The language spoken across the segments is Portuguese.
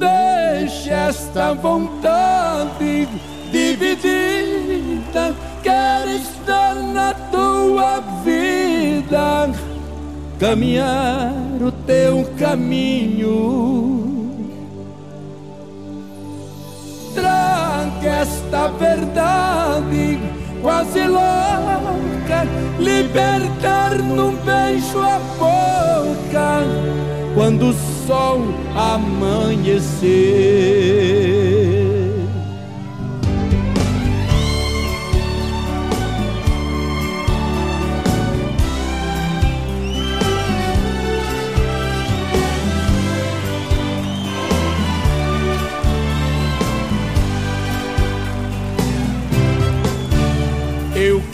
Deixa esta vontade dividida, quero estar na tua vida, caminhar o teu caminho. Traga esta verdade quase louca, libertar num beijo a boca quando o sol amanhecer.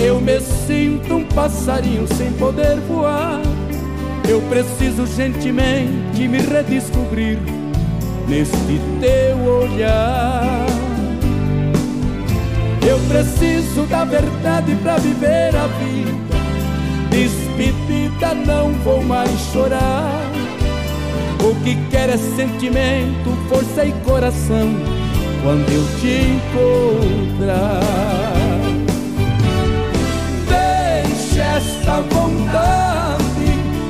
eu me sinto um passarinho sem poder voar eu preciso gentilmente me redescobrir neste teu olhar. Eu preciso da verdade para viver a vida. Despedida, não vou mais chorar. O que quer é sentimento, força e coração quando eu te encontrar. Esta vontade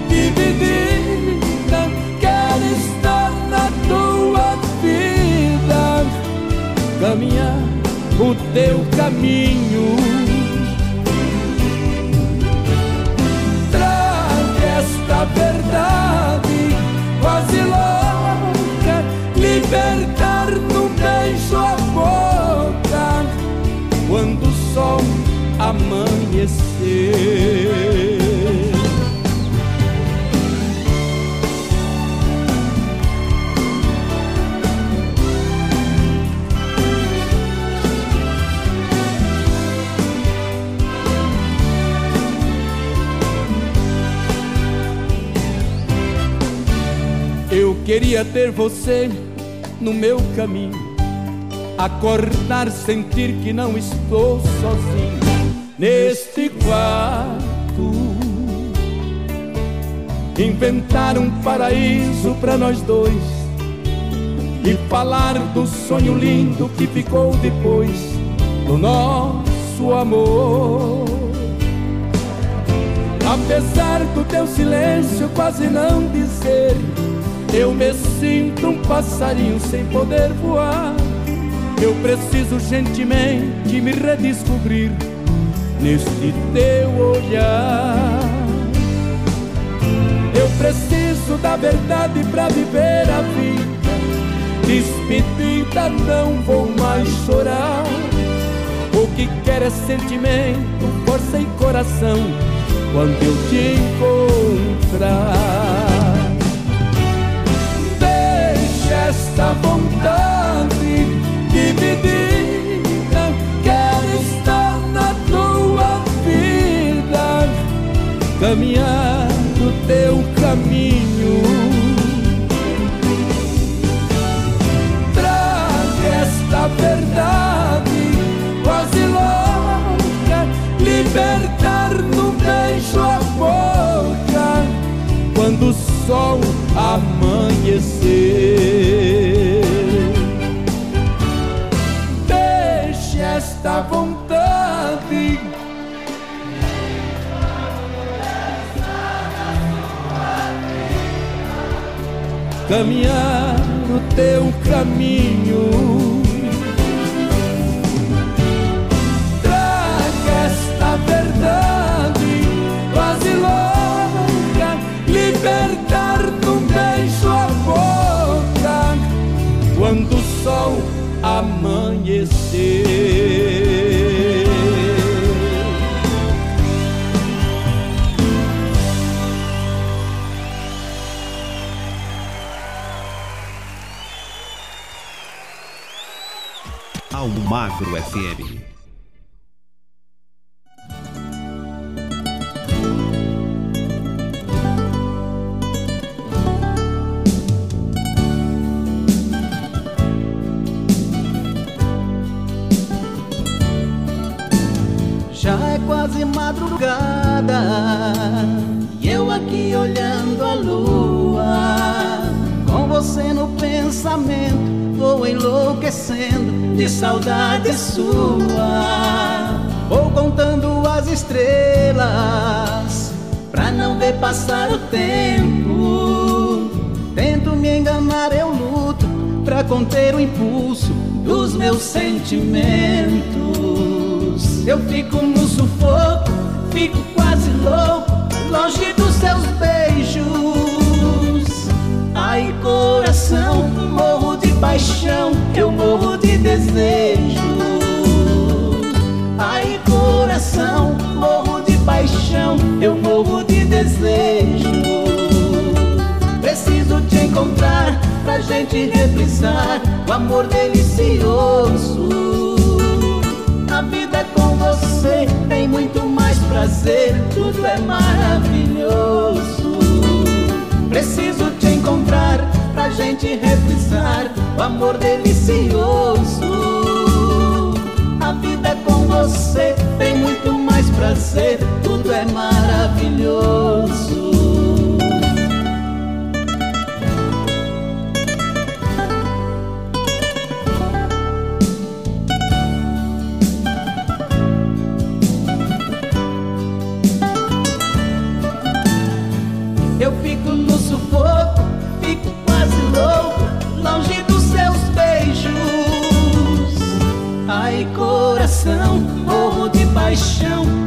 dividida. Quero estar na tua vida, caminhar o teu caminho. Traga esta verdade quase louca, libertar no beijo a boca quando o sol amanhecer. Queria ter você no meu caminho, acordar, sentir que não estou sozinho neste quarto. Inventar um paraíso para nós dois e falar do sonho lindo que ficou depois do nosso amor. Apesar do teu silêncio quase não dizer eu me sinto um passarinho sem poder voar. Eu preciso gentilmente me redescobrir neste teu olhar. Eu preciso da verdade para viver a vida. Despedida, não vou mais chorar. O que quer é sentimento, força e coração quando eu te encontrar. esta vontade caminhar no teu caminho. Traga esta verdade quase louca, libertar no beijo a boca quando o sol amanhecer. Deixe esta vontade. Caminhar o teu caminho. Traga esta verdade quase louca, libertar com beijo a boca quando o sol amanhecer. Magro FM. Já é quase madrugada e eu aqui olhando a lua, com você no pensamento vou enlouquecendo de saudade sua. Vou contando as estrelas pra não ver passar o tempo. Tento me enganar, eu luto pra conter o impulso dos meus sentimentos. Eu fico no sufoco, fico quase louco, longe dos seus beijos. Ai, coração, morro paixão, eu morro de desejo. Ai, coração, morro de paixão, eu morro de desejo. Preciso te encontrar pra gente reprisar o amor delicioso. A vida com você tem muito mais prazer, tudo é maravilhoso. Gente reprisar o amor delicioso. A vida é com você tem muito mais prazer, tudo é maravilhoso.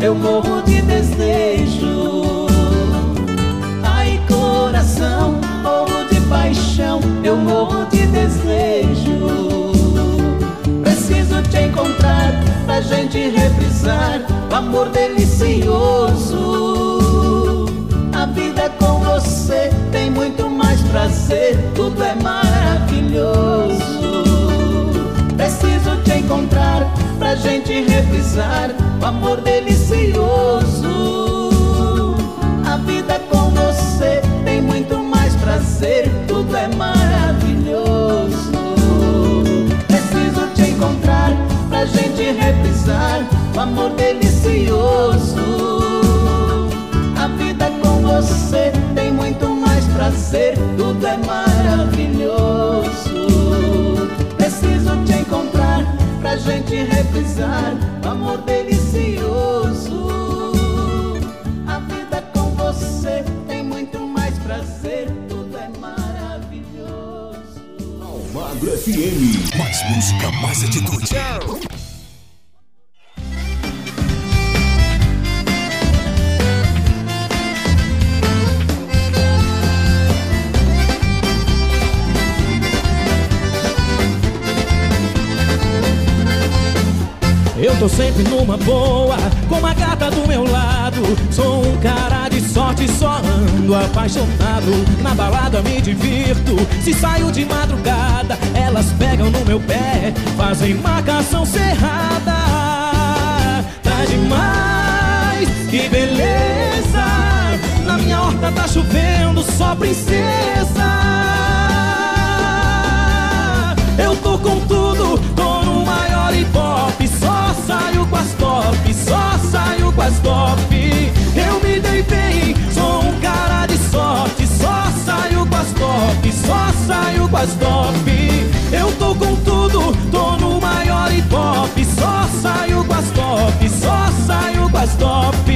Eu morro de desejo. Ai, coração, morro de paixão, eu morro de desejo. Preciso te encontrar pra gente reprisar o amor delicioso. A vida é com você tem muito mais prazer, tudo é maravilhoso. Preciso te encontrar pra gente reprisar o amor delicioso. A vida com você tem muito mais prazer, tudo é maravilhoso. Preciso te encontrar pra gente reprisar o amor delicioso. A vida com você tem muito mais prazer, tudo é maravilhoso. Gente reprisar o amor delicioso. A vida com você tem muito mais prazer, tudo é maravilhoso. Magro FM. Mais música, mais atitude. Sou um cara de sorte, só ando apaixonado. Na balada me divirto, se saio de madrugada, elas pegam no meu pé, fazem marcação cerrada. Tá demais, que beleza! Na minha horta tá chovendo, só princesa. roupas top. Eu tô com tudo, tô no maior e top. Só saio com as top, só saio com as top.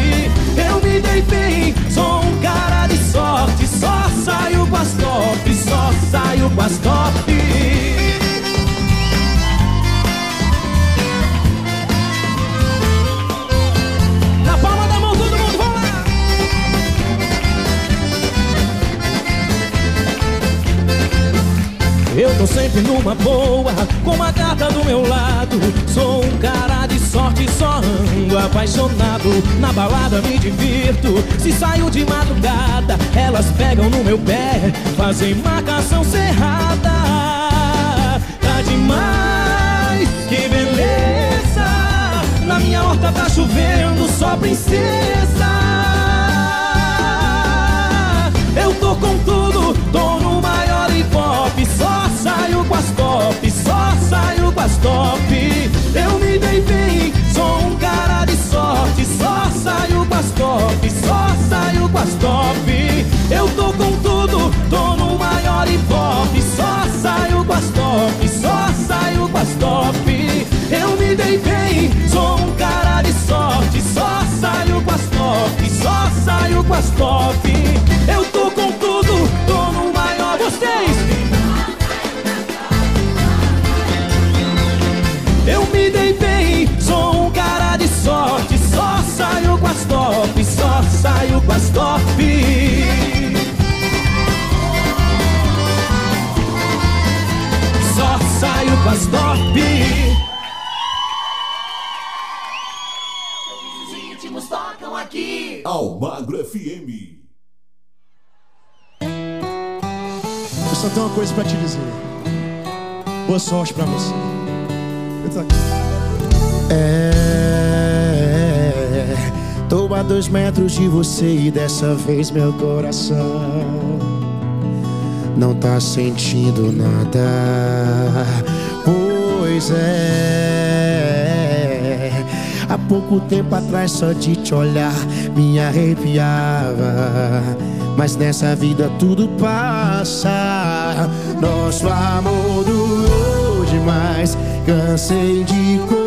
Eu me dei bem, sou um cara de sorte. Só saio com as top, só saio com as top. Sempre numa boa, com uma gata do meu lado. Sou um cara de sorte, só ando apaixonado. Na balada me divirto, se saio de madrugada, elas pegam no meu pé, fazem marcação cerrada. Tá demais, que beleza! Na minha horta tá chovendo, só princesa. Saio com as top. Eu me dei bem, sou um cara de sorte. Só saio com as top, só saio com as top. Eu tô com tudo, tô no maior hip Só saio com as top, só saio com as top. Eu me dei bem, sou um cara de sorte. Só saio com as top, só saio com as top. Eu só saio com as top Só saio as top íntimos tocam aqui. Almagro FM. Eu só tenho uma coisa pra te dizer. Boa sorte pra você. Eu tô aqui. É, tô a dois metros de você e dessa vez meu coração não tá sentindo nada. Pois é, há pouco tempo atrás só de te olhar me arrepiava. Mas nessa vida tudo passa. Nosso amor durou demais. Cansei de correr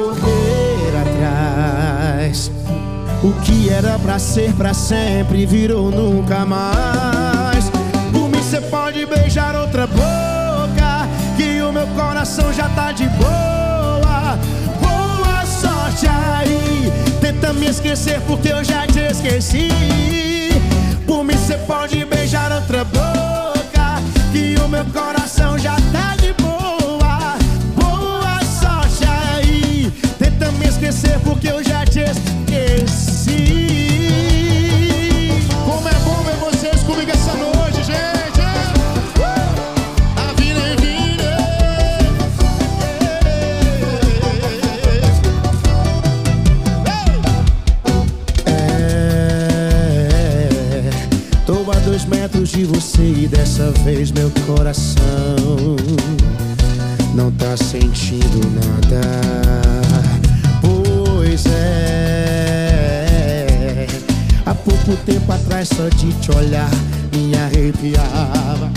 O que era pra ser pra sempre virou nunca mais. Por mim cê pode beijar outra boca, que o meu coração já tá de boa. Boa sorte aí, tenta me esquecer porque eu já te esqueci. Por mim cê pode beijar outra boca, que o meu coração já tá esquecer porque eu já te esqueci. Como é bom ver vocês comigo essa noite, gente. Uh! A vida é vida. É, tô a dois metros de você e dessa vez meu coração não tá sentindo nada. Pois é, há pouco tempo atrás só de te olhar me arrepiava.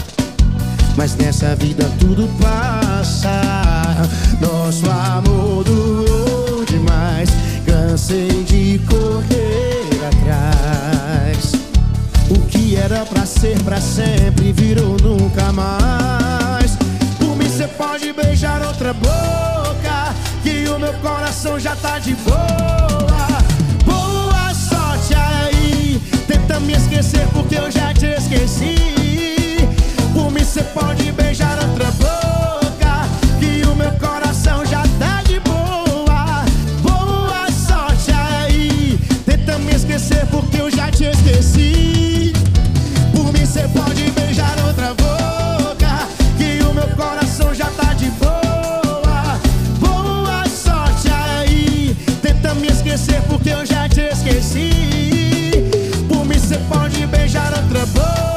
Mas nessa vida tudo passa. Nosso amor durou demais. Cansei de correr atrás. O que era pra ser pra sempre virou nunca mais. Por mim cê pode beijar outra o meu coração já tá de boa. Boa sorte aí, tenta me esquecer porque eu já te esqueci. Por mim cê pode beijar outra boca, que o meu coração já tá de boa. Boa sorte aí, tenta me esquecer porque eu já te esqueci. Por mim cê pode porque eu já te esqueci. Por mim cê pode beijar outra boca,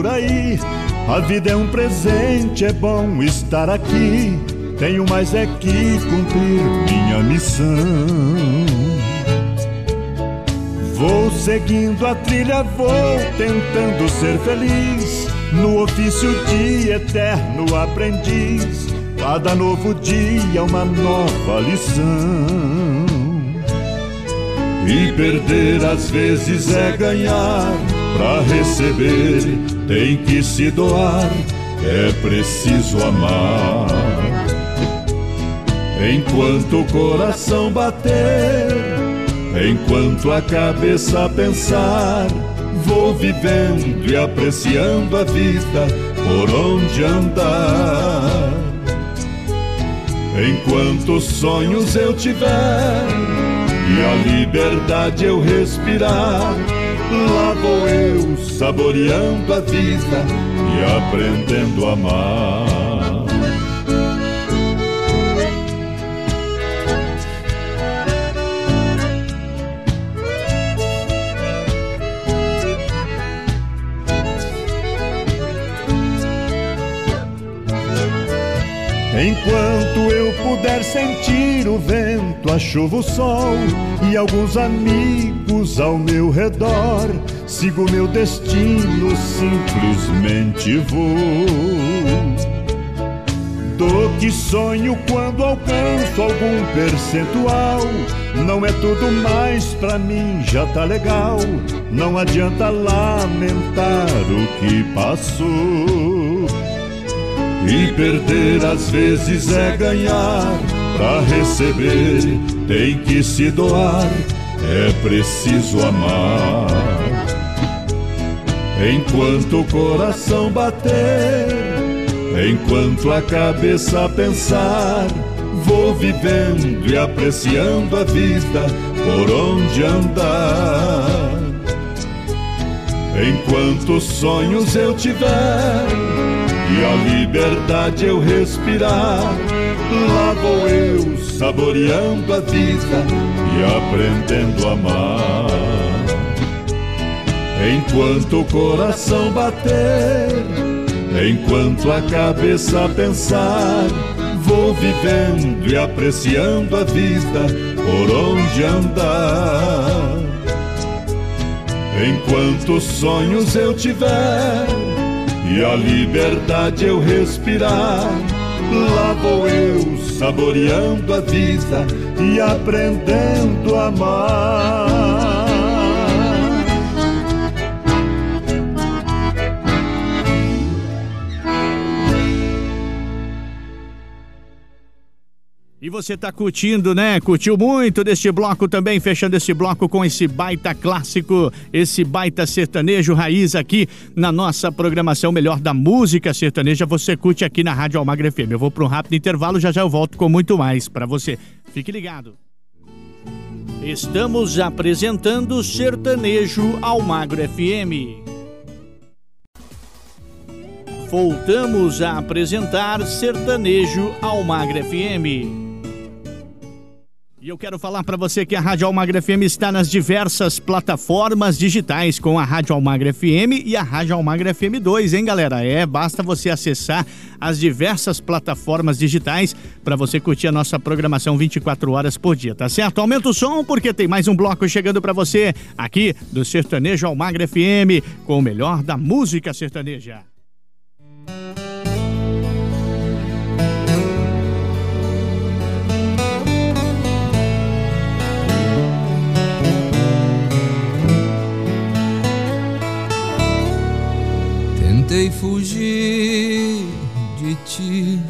Por aí. A vida é um presente, é bom estar aqui. Tenho mais é que cumprir minha missão. Vou seguindo a trilha, vou tentando ser feliz. No ofício de eterno aprendiz. Cada novo dia, uma nova lição. E perder às vezes é ganhar. Pra receber tem que se doar. É preciso amar. Enquanto o coração bater, enquanto a cabeça pensar, vou vivendo e apreciando a vida por onde andar. Enquanto sonhos eu tiver e a liberdade eu respirar. Lá vou eu saboreando a vida e aprendendo a amar. Chuva, o sol e alguns amigos ao meu redor, sigo meu destino, simplesmente vou. Do que sonho quando alcanço algum percentual, não é tudo mais pra mim, já tá legal. Não adianta lamentar o que passou. E perder às vezes é ganhar. Pra receber tem que se doar. É preciso amar. Enquanto o coração bater, enquanto a cabeça pensar, vou vivendo e apreciando a vida por onde andar. Enquanto sonhos eu tiver e a liberdade eu respirar. Lá vou eu saboreando a vida e aprendendo a amar. Enquanto o coração bater, enquanto a cabeça pensar, vou vivendo e apreciando a vida por onde andar. Enquanto sonhos eu tiver e a liberdade eu respirar. Lá vou eu saboreando a vida e aprendendo a amar. E você tá curtindo, né? Curtiu muito deste bloco também, fechando esse bloco com esse baita clássico, esse baita sertanejo raiz aqui na nossa programação Melhor da Música Sertaneja. Você curte aqui na Rádio Almagra FM. Eu vou para um rápido intervalo, já já eu volto com muito mais para você. Fique ligado. Estamos apresentando Sertanejo Almagro FM. Voltamos a apresentar Sertanejo Almagro FM. E eu quero falar para você que a Rádio Almagra FM está nas diversas plataformas digitais com a Rádio Almagra FM e a Rádio Almagra FM 2, hein, galera? É, basta você acessar as diversas plataformas digitais para você curtir a nossa programação 24 horas por dia, tá certo? Aumenta o som porque tem mais um bloco chegando para você aqui do Sertanejo Almagra FM com o melhor da música sertaneja. Tentei fugir de ti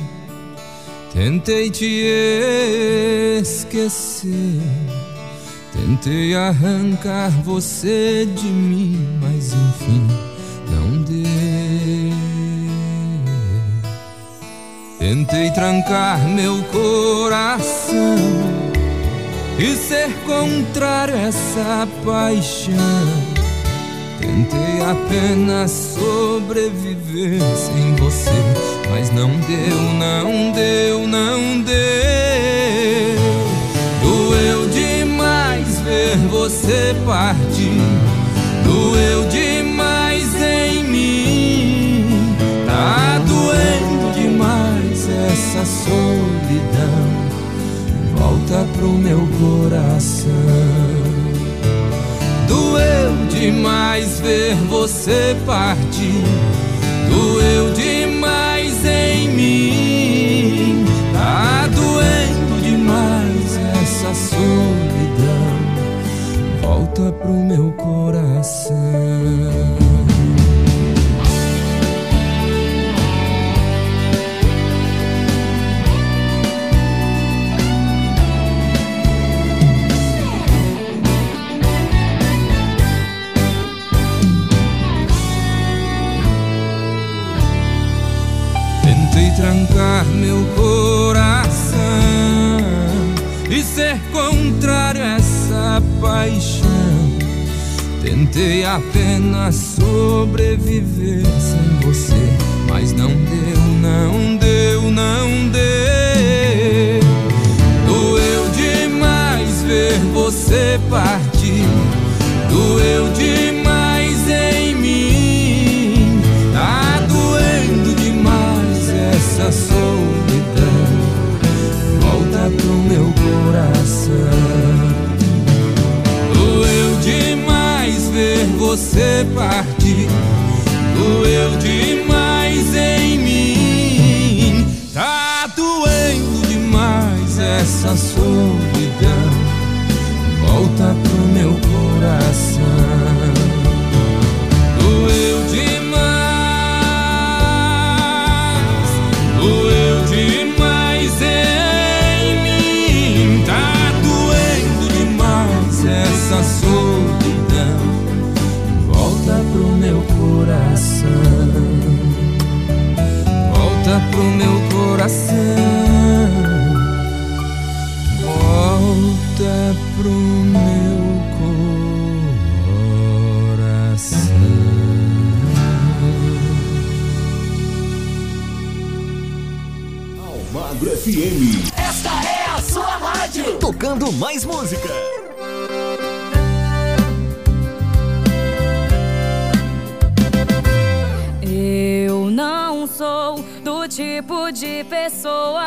Tentei te esquecer. Tentei arrancar você de mim, mas enfim, não deu. Tentei trancar meu coração e ser contrário a essa paixão. Tentei apenas sobreviver sem você, mas não deu, não deu, não deu. Doeu demais ver você partir, doeu demais em mim. Tá doendo demais essa solidão. Volta pro meu coração. Demais ver você partir. Doeu demais em mim. Tá doendo demais essa solidão. Volta pro meu coração e ser contrário a essa paixão. Tentei apenas sobreviver sem você, mas não deu, não deu, não deu. Doeu demais ver você partir, doeu demais você partir. Doeu demais em mim. Tá doendo demais essa coração. Volta pro meu Almagro FM. Esta é a sua rádio. Tocando mais música. Pessoa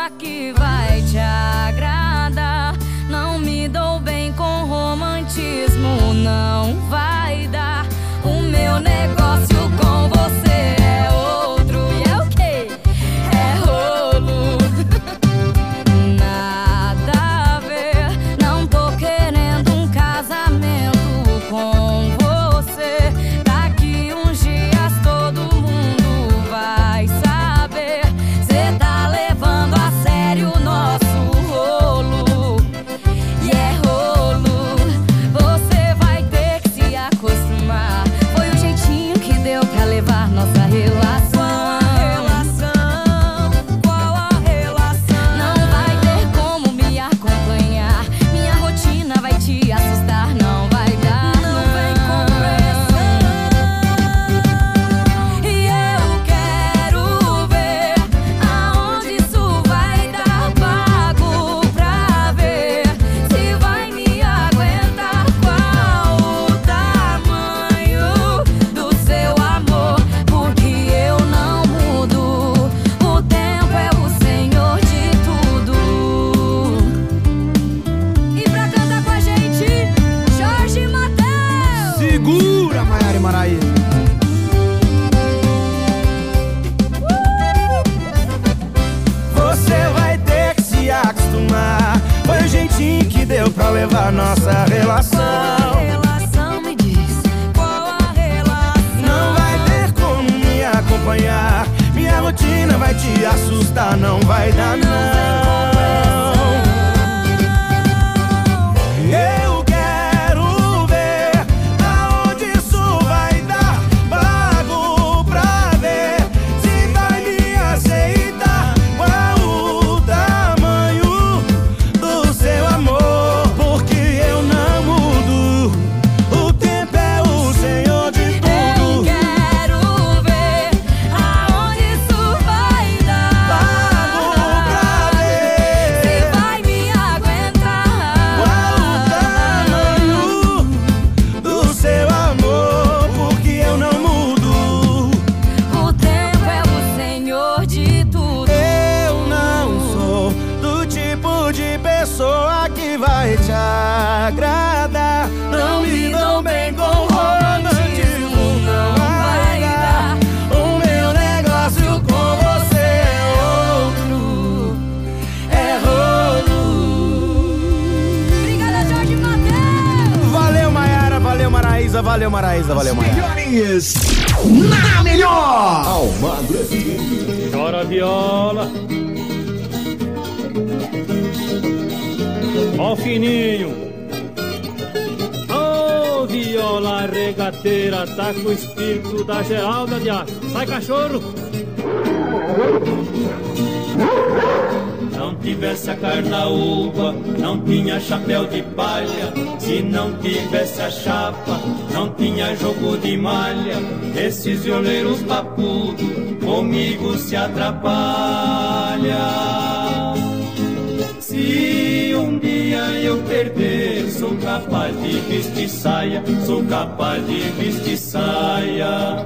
sou capaz de vestir saia.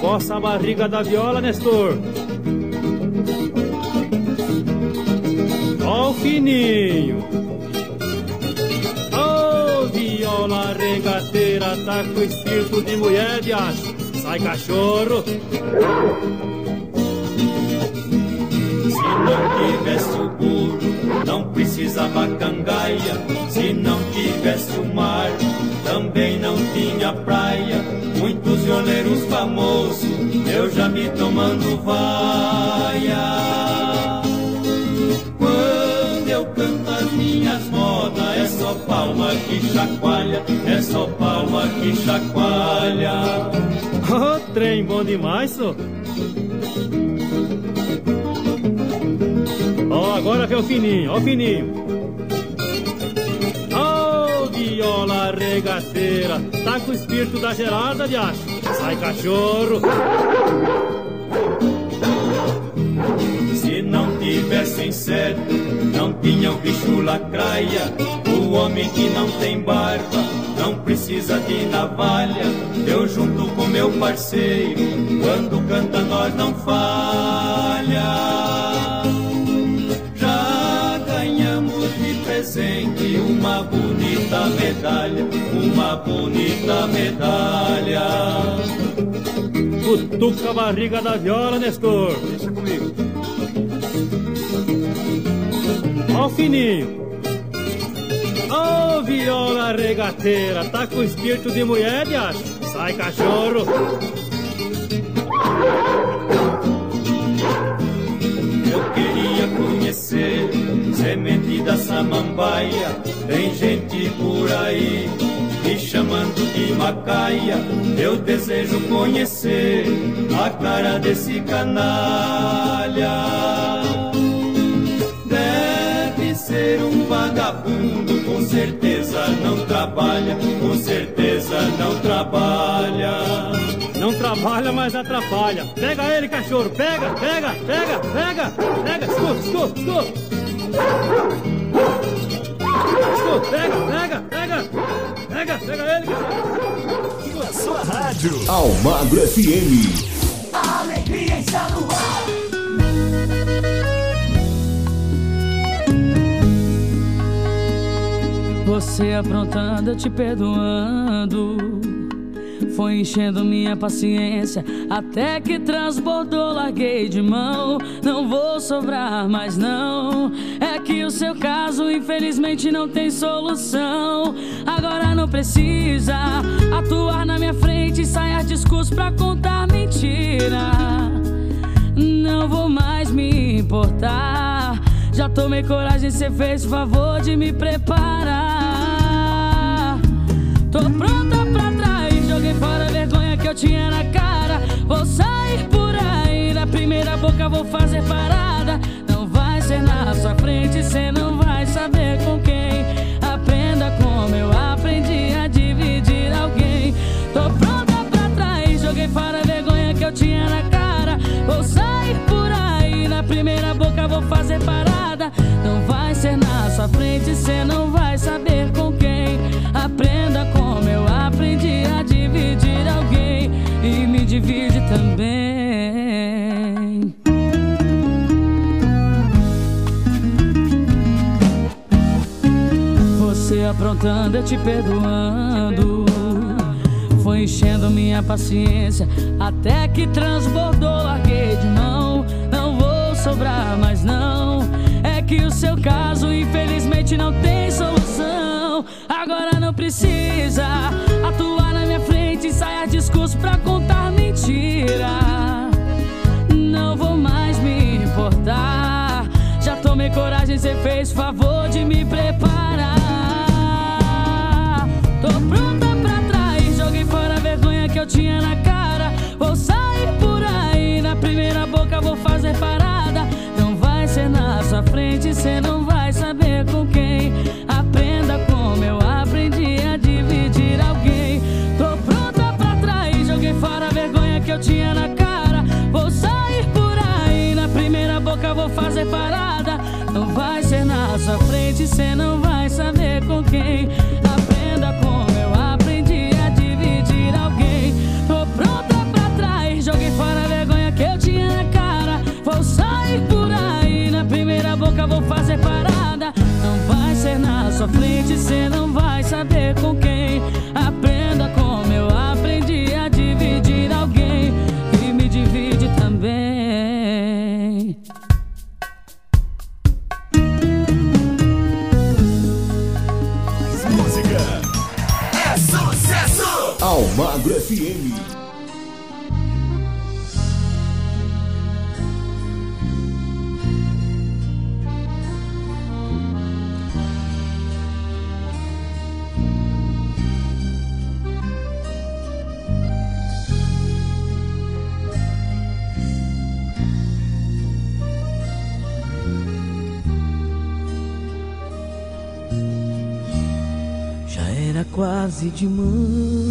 Coça a barriga da viola, Nestor. Ó o fininho. Ô viola regateira, tá com espírito de mulher de aço. Sai cachorro. Se não tivesse o burro, não precisava cangaia. Se não tivesse o mar, também não tinha praia. Muitos violeiros famosos, eu já me tomando vaia. Quando eu canto as minhas modas, é só palma que chacoalha, é só palma que chacoalha. Ô trem bom demais, só. Ó, agora vem o fininho, ó o fininho. Viola regateira, tá com o espírito da Geralda de Aço. Sai cachorro. Se não tivesse inseto, não tinha o bicho lacraia. O homem que não tem barba, não precisa de navalha. Eu junto com meu parceiro, quando canta nós não falha. Bonita medalha, uma bonita medalha. Cutuca a barriga da viola, Nestor. Deixa comigo. Ó o fininho. Ô viola regateira, tá com espírito de mulher de acho. Sai cachorro. Eu queria conhecer semente da samambaia. Tem gente por aí me chamando de macaia. Eu desejo conhecer a cara desse canalha. Deve ser um vagabundo, com certeza não trabalha, com certeza não trabalha. Não trabalha, mas atrapalha. Pega ele, cachorro. Pega, pega, pega, pega, pega. Escuta, escuta, escuta. Escuta, pega, pega, pega. Pega, pega ele, cachorro. Na sua rádio. Almagro FM. A alegria está no ar. Você aprontando, eu te perdoando. Foi enchendo minha paciência até que transbordou, larguei de mão. Não vou sobrar mais, não. É que o seu caso, infelizmente, não tem solução. Agora não precisa atuar na minha frente, ensaiar discurso pra contar mentira. importar. Já tomei coragem, cê fez o favor de me preparar. Tô pronta tinha na cara. Vou sair por aí, na primeira boca vou fazer parada. Não vai ser na sua frente, cê não vai saber com quem. Aprenda como eu aprendi a dividir alguém. Tô pronta pra trás, joguei fora a vergonha que eu tinha na cara. Vou sair por aí, na primeira boca vou fazer parada. Não vai ser na sua frente, cê não vai saber com divide também. Você aprontando, eu te perdoando. Foi enchendo minha paciência até que transbordou, larguei de mão. Não vou sobrar mais, não. É que o seu caso, infelizmente, não tem solução. Agora não precisa atuar na minha frente, ensaiar discurso pra contar mentira. Não vou mais me importar. Já tomei coragem, cê fez favor de me preparar. Tô pronta pra trás, joguei fora a vergonha que eu tinha na cara. Vou sair por aí, na primeira boca vou fazer parada. Não vai ser na sua frente, cê não vai Não vai ser na sua frente, cê não vai saber com quem. Aprenda como eu aprendi a dividir alguém. Tô pronta pra trás, joguei fora a vergonha que eu tinha na cara. Vou sair por aí, na primeira boca vou fazer parada. Não vai ser na sua frente, cê não vai saber com quem. Aprenda FM. Já era quase de manhã.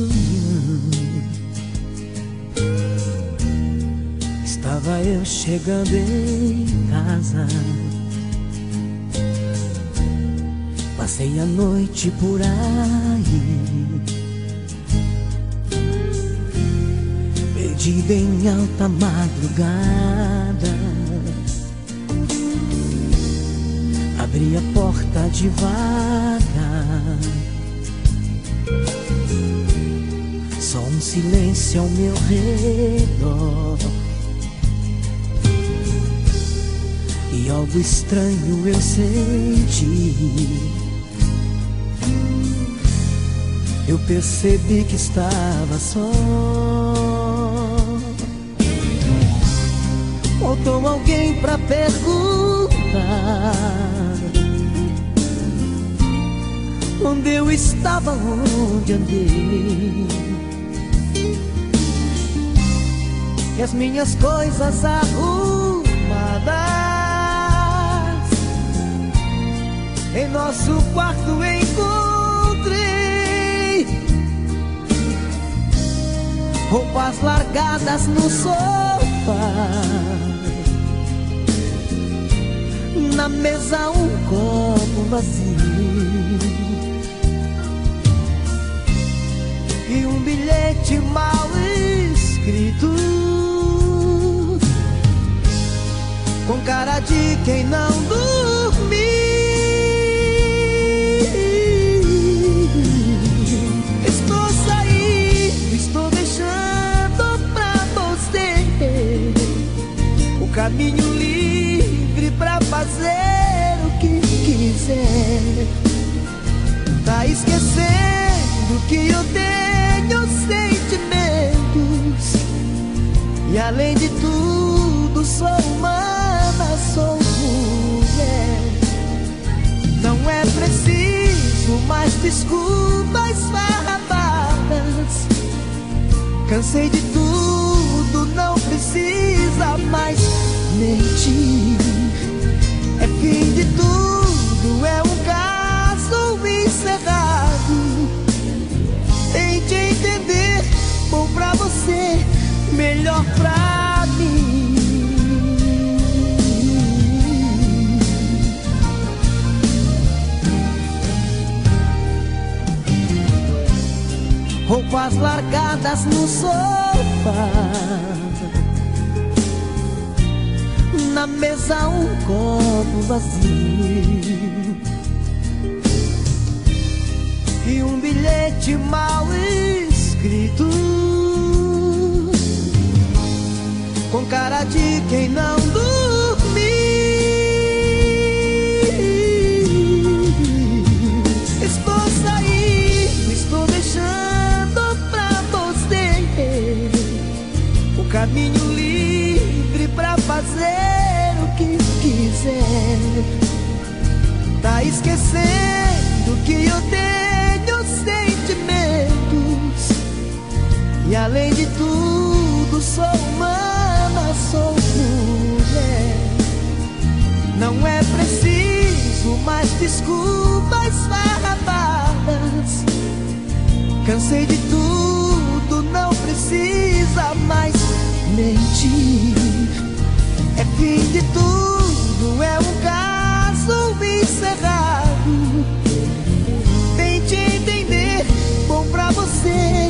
Eu chegando em casa. Passei a noite por aí. Perdida em alta madrugada. Abri a porta devagar. Só um silêncio ao meu redor. Algo estranho eu senti. Eu percebi que estava só. Faltou alguém pra perguntar onde eu estava, onde andei. E as minhas coisas arrumadas em nosso quarto encontrei roupas largadas no sofá. Na mesa um copo vazio e um bilhete mal escrito com cara de quem não dormiu. caminho livre para fazer o que quiser. Tá esquecendo que eu tenho sentimentos e além de tudo sou humana, sou mulher. Não é preciso mais desculpas farrapadas. Cansei de tudo, não precisa mais mentir. É fim de tudo, é um caso encerrado. Tente entender, bom pra você, melhor pra mim. roupas largadas no sofá. Na mesa um copo vazio. E um bilhete mal escrito. Com cara de quem não dormiu. Estou saindo, estou deixando pra você. O caminho livre pra fazer quiser. Tá esquecendo que eu tenho sentimentos e além de tudo sou humana, sou mulher. Não é preciso mais desculpas farrapadas. Cansei de tudo, não precisa mais mentir. É fim de tudo, é um caso encerrado. Tente entender, bom pra você,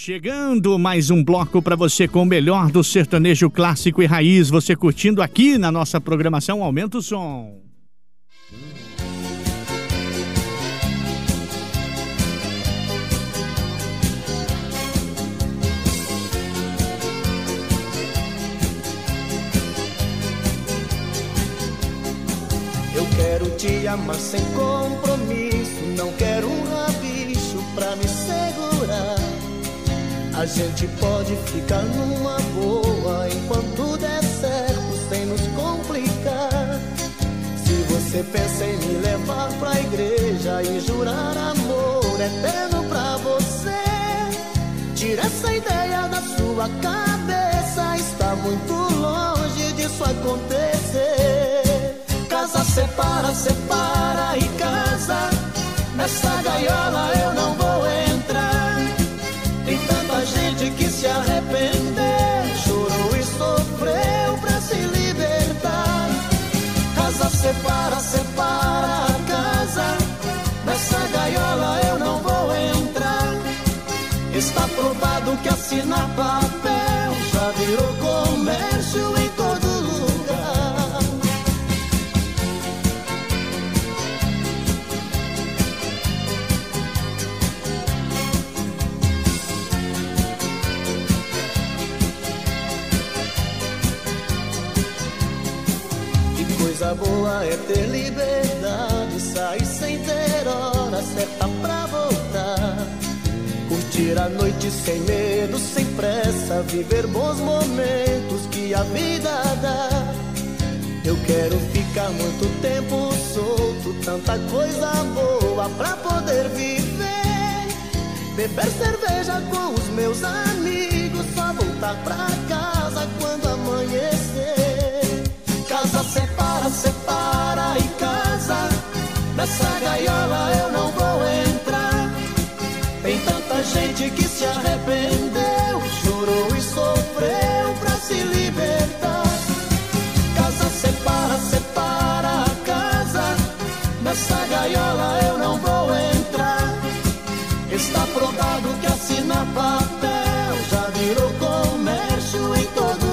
Chegando mais um bloco para você com o melhor do sertanejo clássico e raiz. Você curtindo aqui na nossa programação Aumenta o Som. Eu quero te amar sem compromisso. Não quero um A gente pode ficar numa boa enquanto der certo, sem nos complicar. Se você pensa em me levar pra igreja e jurar amor eterno pra você, tira essa ideia da sua cabeça. Está muito longe disso acontecer. Casa separa, separa e casa. Nessa gaiola eu não vou entrar. Que assinar papel já virou comércio em todo lugar. Que coisa boa é ter liberdade, sair sem ter hora certa pra voltar. A noite sem medo, sem pressa, viver bons momentos que a vida dá. Eu quero ficar muito tempo solto, tanta coisa boa pra poder viver. Beber cerveja com os meus amigos, só voltar pra casa quando amanhecer. Casa separa, separa e casa. Nessa gaiola eu não vou entrar gente que se arrependeu, chorou e sofreu pra se libertar. Casa separa, separa a casa. Nessa gaiola eu não vou entrar. Está provado que assina papel já virou comércio em todo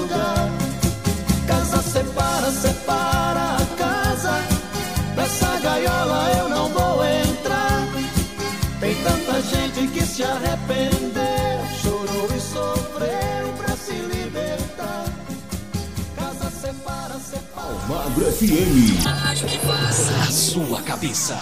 lugar. Casa separa, separa faz a sua cabeça.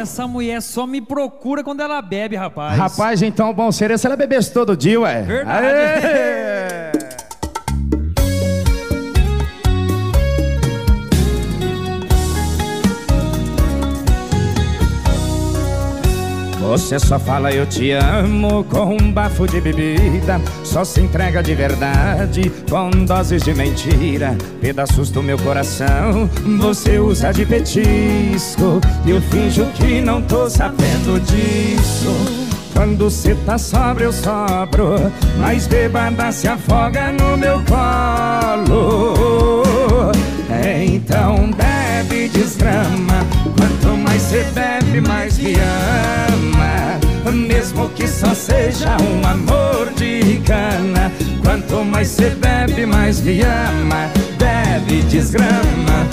Essa mulher só me procura quando ela bebe, rapaz. Rapaz, então bom seria se ela bebesse todo dia, ué. Verdade. Aê! Você só fala eu te amo com um bafo de bebida. Só se entrega de verdade com doses de mentira. Pedaços do meu coração você usa de petisco. E eu finjo que não tô sabendo disso. Quando cê tá sóbrio eu sobro Mas bebada se afoga no meu colo. É, Então bebe desgrama. Quanto mais cê bebe mais me ama Mesmo que só seja um amor de cana Quanto mais cê bebe mais me ama. Bebe desgrama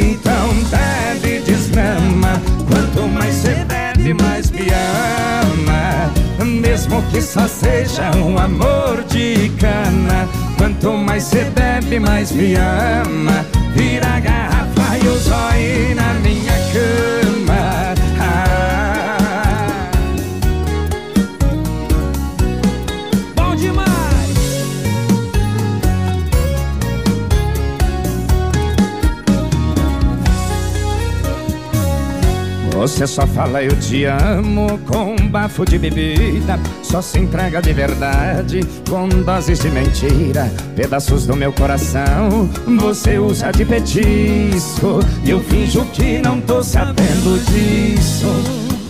Então bebe desgrama. Quanto mais cê bebe mais me ama. Mesmo que só seja um amor de cana Quanto mais cê bebe, mais me ama. Vira a garrafa e o zóio na minha Você só fala eu te amo com um bafo de bebida. Só se entrega de verdade com doses de mentira. Pedaços do meu coração você usa de petisco E eu finjo que não tô sabendo disso.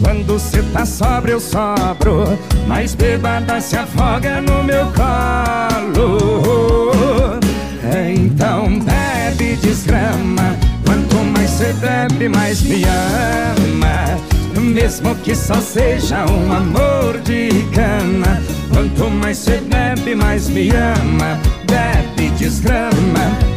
Quando cê tá sóbrio eu sobro Mas bebada se afoga no meu colo. Então bebe desgrama mais cê bebe, mais me ama Mesmo que só seja um amor de cana Quanto mais cê bebe, mais me ama. Bebe, desgrama.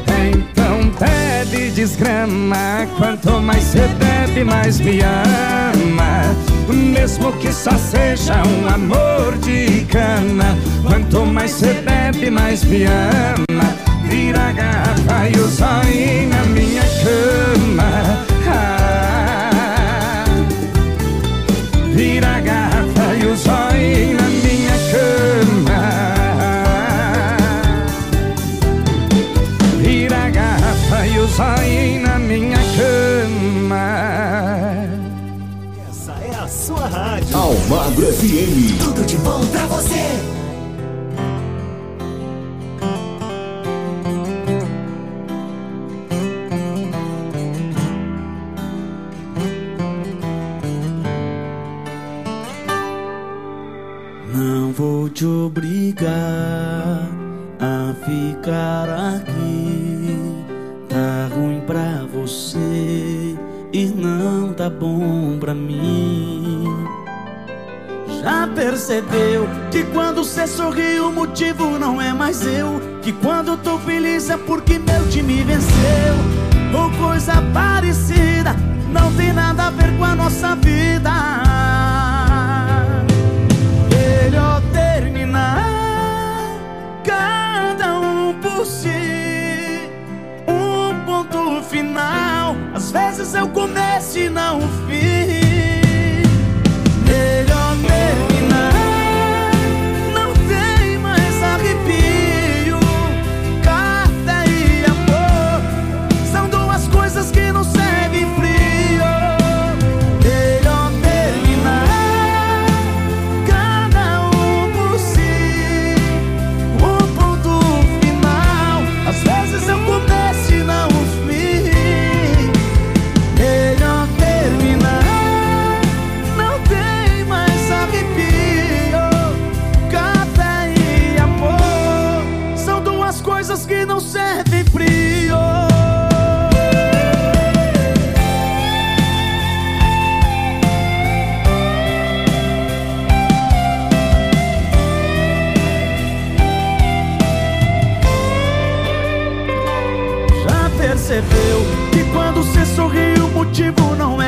Então bebe, desgrama. Quanto mais cê bebe, mais me ama. Mesmo que só seja um amor de cana. Quanto mais cê bebe, mais me ama. Vira a garrafa e o zóio na minha Almagro FM. Tudo de bom pra você. Não vou te obrigar a ficar aqui. Tá ruim pra você e não tá bom pra mim. Já percebeu que quando cê sorri o motivo não é mais eu? Que quando tô feliz é porque meu time venceu? Ou coisa parecida, não tem nada a ver com a nossa vida. Melhor terminar, cada um por si. Um ponto final, às vezes é o começo e não o fim. Sorri o motivo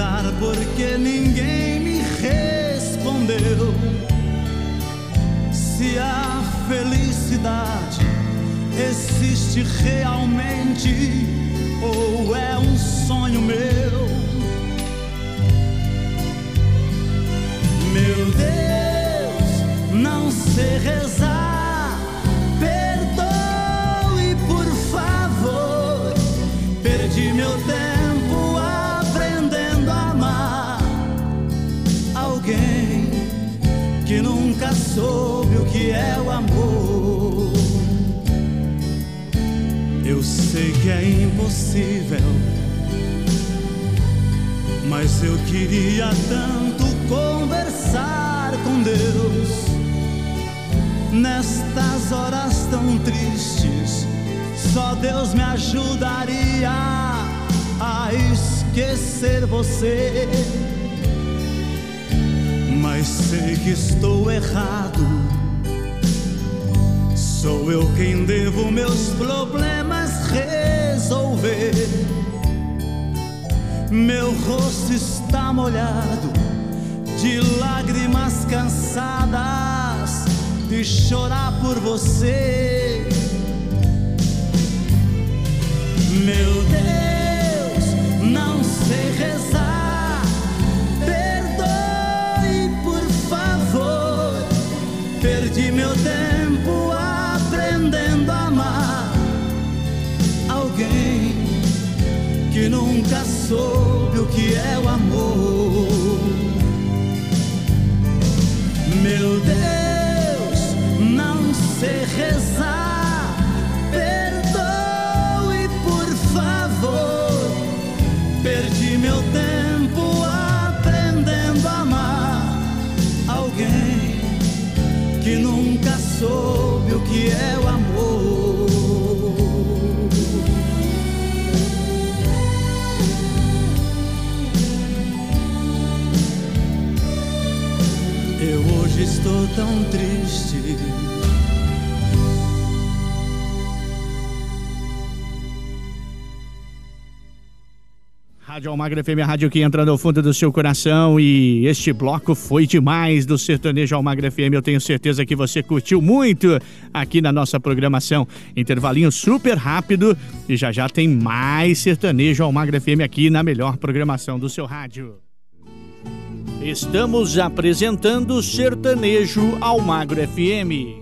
perguntar por que ninguém me respondeu. Se a felicidade existe realmente ou é um sonho meu. Meu Deus, não sei rezar. Soube o que é o amor. Eu sei que é impossível, mas eu queria tanto conversar com Deus. Nestas horas tão tristes, só Deus me ajudaria a esquecer você. Mas sei que estou errado. Sou eu quem devo meus problemas resolver. Meu rosto está molhado de lágrimas cansadas de chorar por você. Meu Deus, soube o que é o amor. Estou tão triste. Rádio Almagra FM, a rádio que entra no fundo do seu coração e este bloco foi demais do Sertanejo Almagra FM. Eu tenho certeza que você curtiu muito aqui na nossa programação. Intervalinho super rápido e já já tem mais Sertanejo Almagra FM aqui na melhor programação do seu rádio. Estamos apresentando Sertanejo Almagro FM.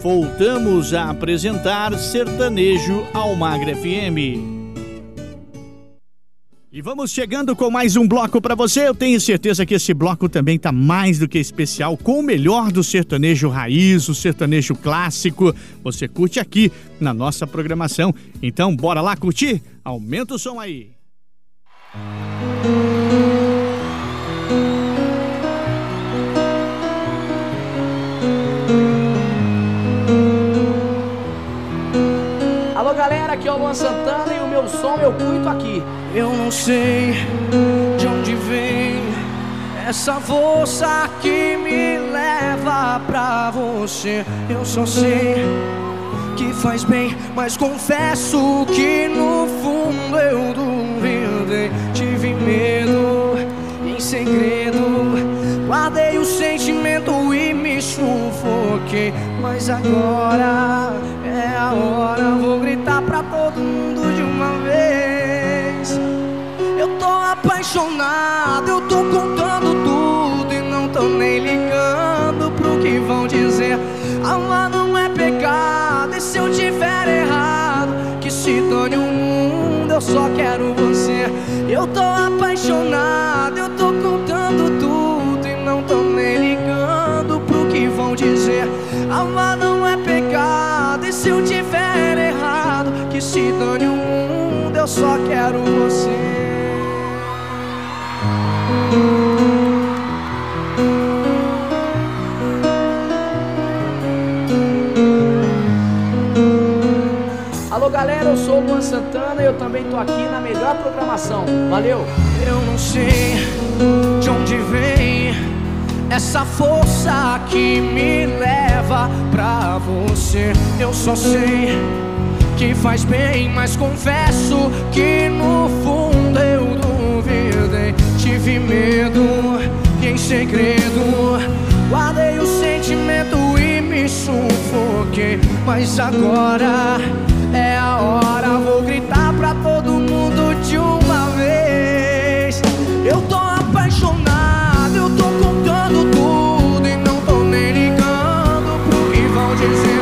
Voltamos a apresentar Sertanejo Almagro FM. E vamos chegando com mais um bloco para você. Eu tenho certeza que esse bloco também tá mais do que especial, com o melhor do sertanejo raiz, o sertanejo clássico. Você curte aqui na nossa programação. Então, bora lá curtir? Aumenta o som aí. Alô galera, aqui é o Luan Santana e o meu som eu cuido aqui. Eu não sei de onde vem essa força que me leva pra você. Eu só sei que faz bem, mas confesso que no fundo eu duvidei. Medo em segredo, guardei o sentimento e me sufoquei. Mas agora é a hora, vou gritar pra todo mundo de uma vez. Eu tô apaixonado, eu Alô galera, eu sou o Santana e eu também tô aqui na melhor programação. Valeu! Eu não sei de onde vem essa força que me leva pra você. Eu só sei que faz bem, mas confesso que no fundo eu duvidei. Tive medo e em segredo guardei o sentimento e me sufoquei. Mas agora é a hora, vou gritar pra todo mundo de uma vez. Eu tô apaixonado, eu tô contando tudo e não tô nem ligando pro que vão dizer.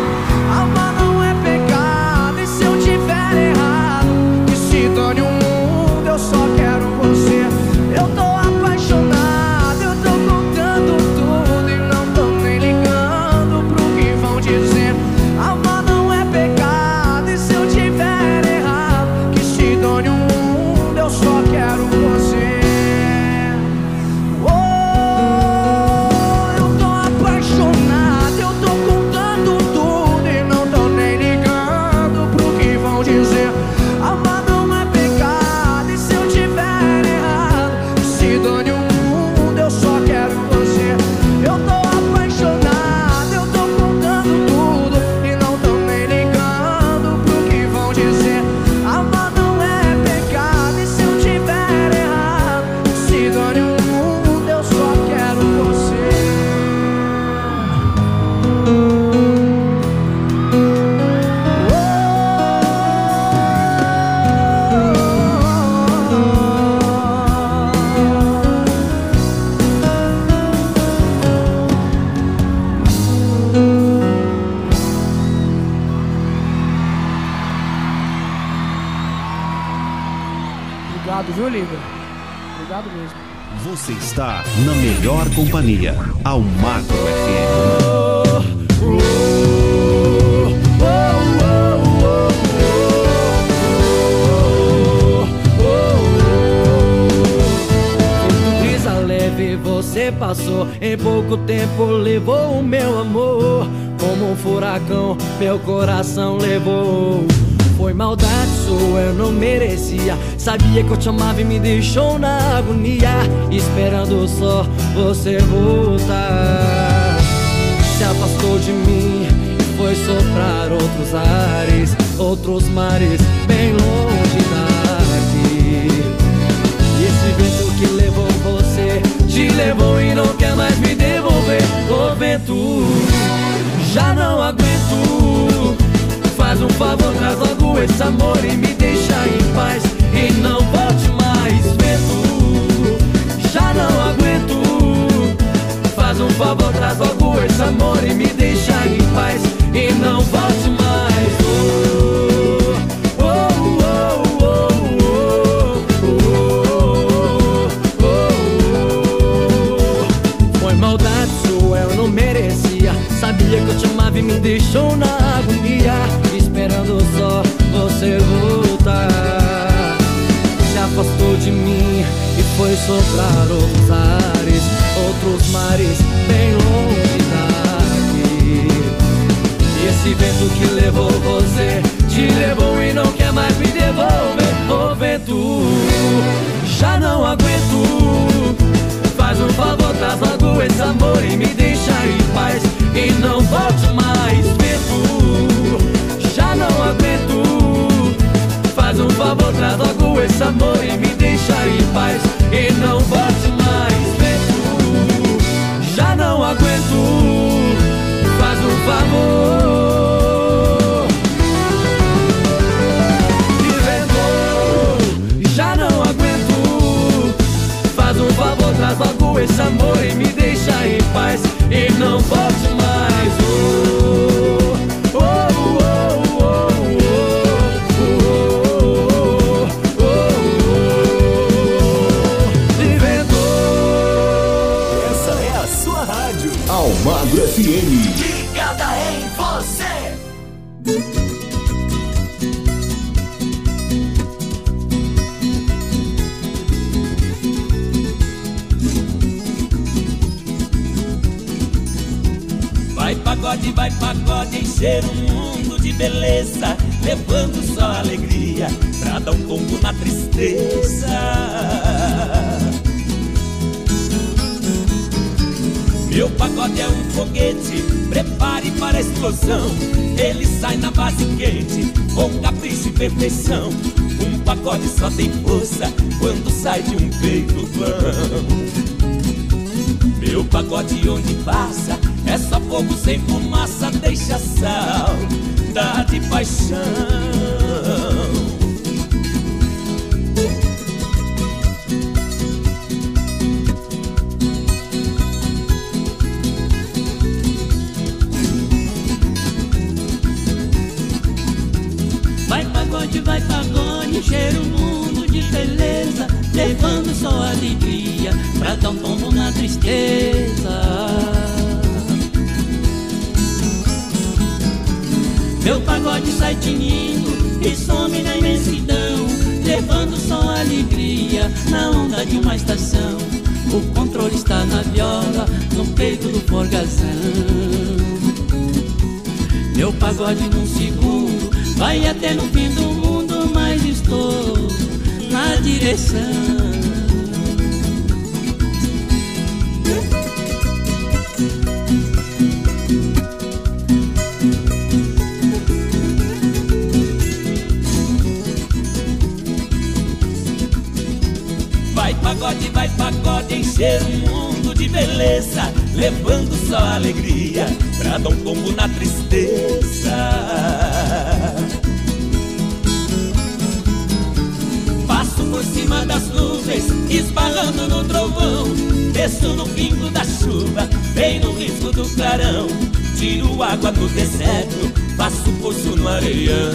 Obrigado, viu, Liga? Obrigado mesmo. Você está na melhor companhia, Almagro FM. Feito brisa leve você passou Em pouco tempo levou o meu amor Como um furacão meu coração levou Foi maldade eu não merecia. Sabia que eu te amava e me deixou na agonia Esperando só você voltar. Se afastou de mim e foi soprar outros ares Outros mares bem longe daqui. E esse vento que levou você Te levou e não quer mais me devolver. Ô vento, já não aguento Faz um favor, traz logo esse amor E me deixa em paz E não volte mais Vento, já não aguento Faz um favor, traz logo esse amor E me deixa em paz E não volte mais oh, oh, oh, Sabia que eu te amava e me deixou na de mim e foi soprar outros ares Outros mares bem longe daqui. E esse vento que levou você Te levou e não quer mais me devolver Ô vento, já não aguento. Faz um favor, traz logo esse amor e me deixa em paz. E não volte mais, um favor, traz logo esse amor e me deixa em paz. E não volte mais, vento. Já não aguento. Faz um favor. E já não aguento. Faz um favor, traz logo esse amor e me deixa em paz. E não volte mais encher o mundo de beleza, levando só alegria pra dar um tombo na tristeza. Meu pagode é um foguete, prepare para a explosão. Ele sai na fase quente, com capricho e perfeição. Um pacote só tem força quando sai de um peito vão. Meu pacote onde passa fogo sem fumaça, deixa saudade e paixão. Vai pagode, vai pagode, cheira o mundo de beleza, levando só alegria pra dar um tombo na tristeza. Meu pagode sai tinindo e some na imensidão, levando só alegria na onda de uma estação. O controle está na viola, no peito do forgazão. Meu pagode num segundo vai até no fim do mundo, mas estou na direção. Encher o mundo de beleza, levando só alegria pra dar um tombo na tristeza. Passo por cima das nuvens, esbarrando no trovão, desço no pingo da chuva, bem no risco do clarão, tiro água no deserto, faço poço no areião.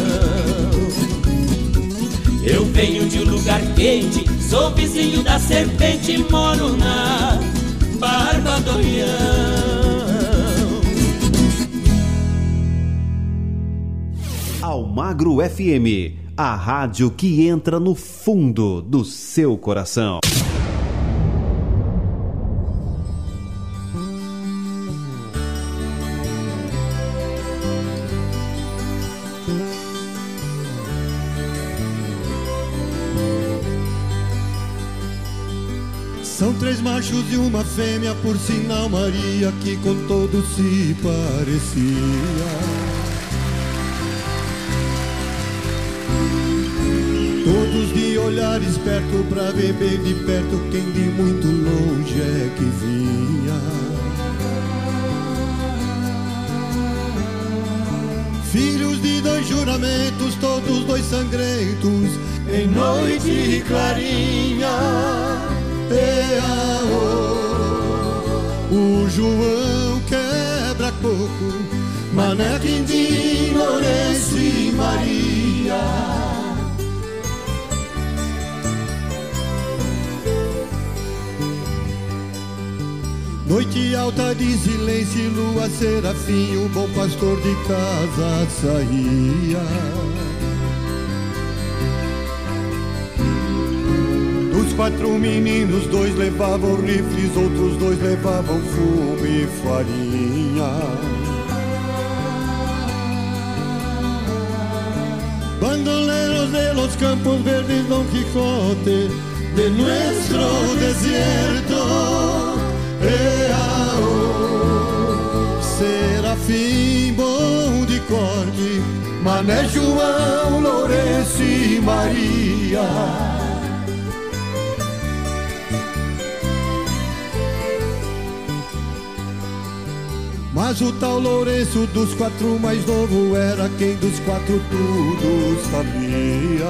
Eu venho de um lugar quente, sou vizinho da serpente, moro na Barba do Rião. Almagro FM, a rádio que entra no fundo do seu coração. Uma fêmea, por sinal Maria, que com todos se parecia. Todos de olhar esperto pra ver bem de perto quem de muito longe é que vinha. Filhos de dois juramentos, todos dois sangrentos, em noite clarinha. Eaô. João quebra coco, Mané Quindinho, Lourenço e Maria. Noite alta de silêncio, e lua serafim, o bom pastor de casa saía. Quatro meninos, dois levavam rifles, outros dois levavam fumo e farinha. Bandoleros de los campos verdes, Don Quijote, de nuestro desierto. Eaô, Serafim, bom de corte, Mané João, Lourenço e Maria. Mas o tal Lourenço dos quatro mais novo era quem dos quatro tudo sabia.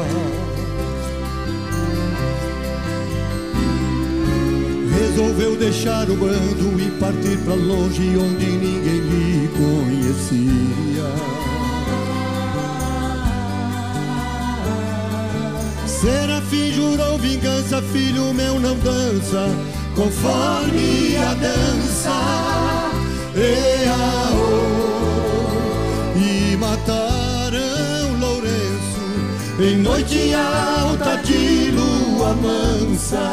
Resolveu deixar o bando e partir pra longe onde ninguém lhe conhecia. Serafim jurou vingança, filho meu não dança, conforme a dança. E mataram Lourenço em noite alta de lua mansa.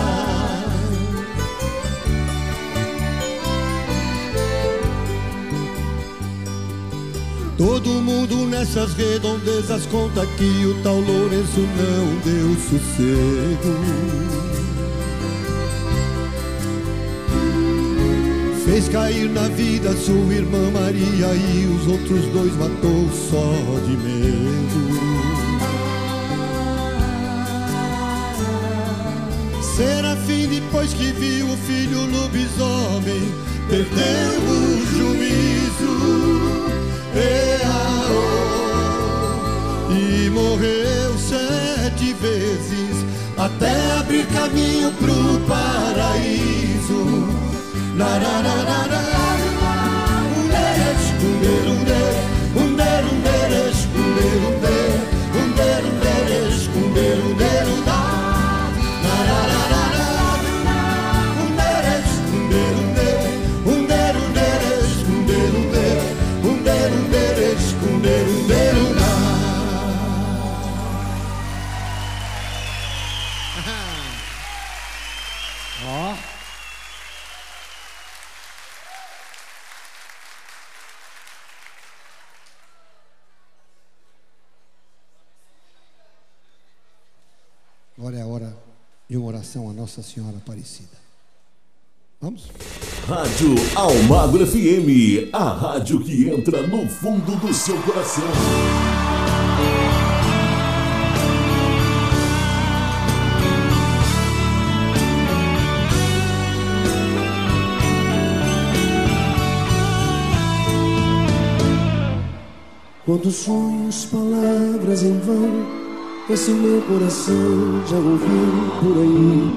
Todo mundo nessas redondezas conta que o tal Lourenço não deu sossego. Fez cair na vida sua irmã Maria e os outros dois matou só de medo. Serafim, depois que viu o filho lobisomem, perdeu o juízo. Eaô, e morreu sete vezes até abrir caminho pro paraíso. Let's Nossa Senhora Aparecida. Vamos? Rádio Almagro FM, a rádio que entra no fundo do seu coração. Quantos sonhos, palavras em vão, esse meu coração já ouviu por aí.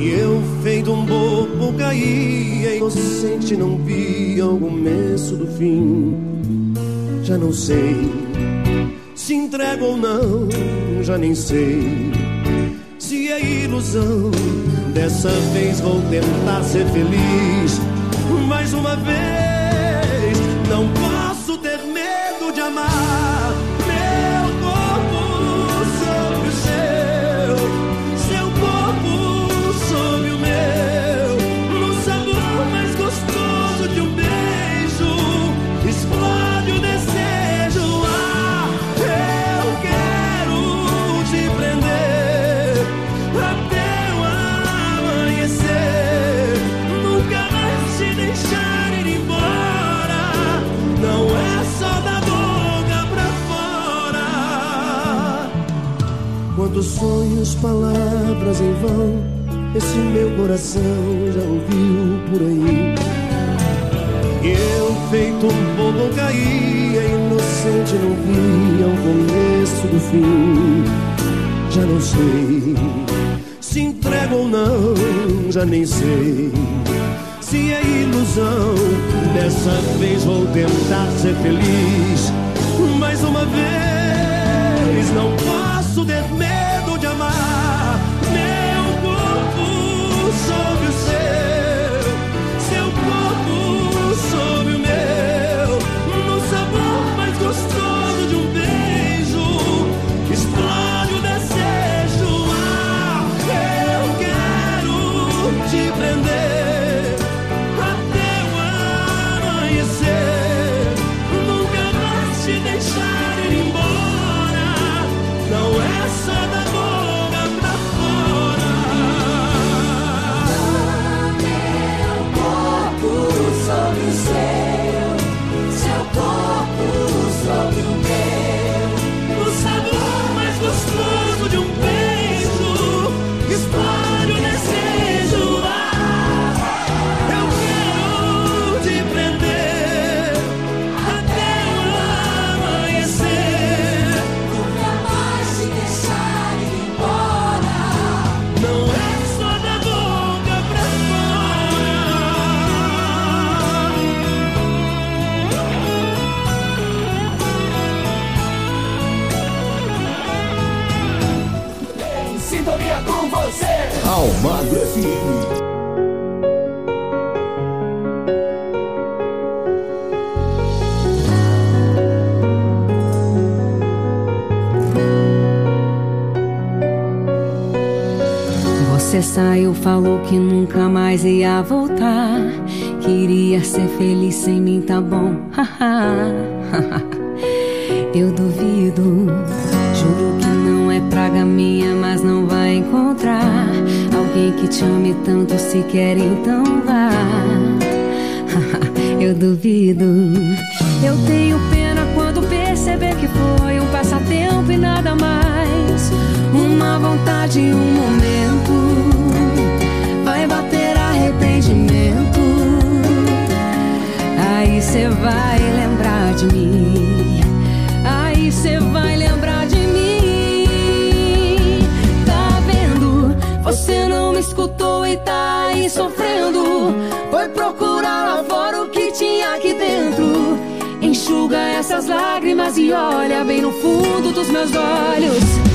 E eu, feito um bobo, caí, inocente, não vi o começo do fim. Já não sei se entrego ou não, já nem sei se é ilusão. Dessa vez vou tentar ser feliz mais uma vez. Quantos sonhos, palavras em vão, esse meu coração já ouviu por aí. Eu, feito um bobo, caía inocente, não via o começo do fim. Já não sei se entrego ou não, já nem sei se é ilusão. Dessa vez vou tentar ser feliz mais uma vez. Não posso ter quero Almagro FM. Você saiu, falou que nunca mais ia voltar. Queria ser feliz sem mim, tá bom? Eu que te ame tanto se quer, então vá. eu duvido. Eu tenho pena quando perceber que foi um passatempo e nada mais. Uma vontade, um momento. Vai bater arrependimento. Aí cê vai lembrar de mim. Aí cê vai sofrendo. Foi procurar lá fora o que tinha aqui dentro. Enxuga essas lágrimas e olha bem no fundo dos meus olhos.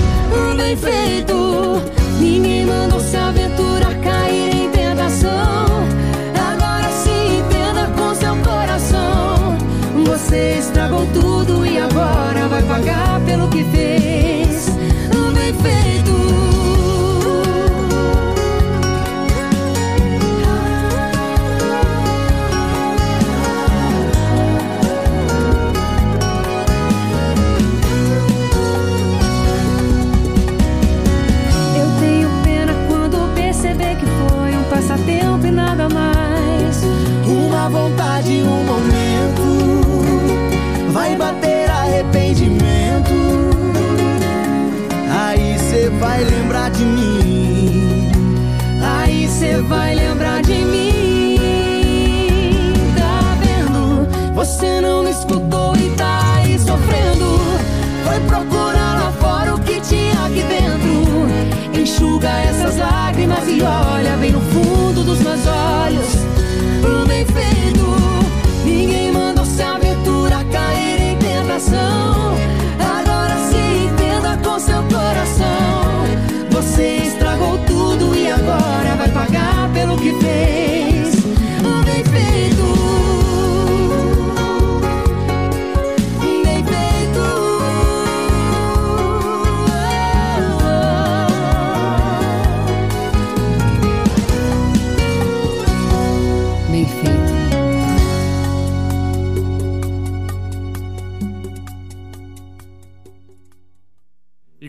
Bem feito. Ninguém mandou se aventura cair em tentação. Agora se entenda com seu coração. Você estragou tudo e agora vai pagar pelo que fez. Uma vontade, um momento. Vai bater arrependimento. Aí cê vai lembrar de mim. Aí cê vai lembrar de mim. Tá vendo? Você não me escutou e tá aí sofrendo. Foi procurar lá fora o que tinha aqui dentro. Enxuga essas lágrimas e olha bem no fundo dos meus olhos.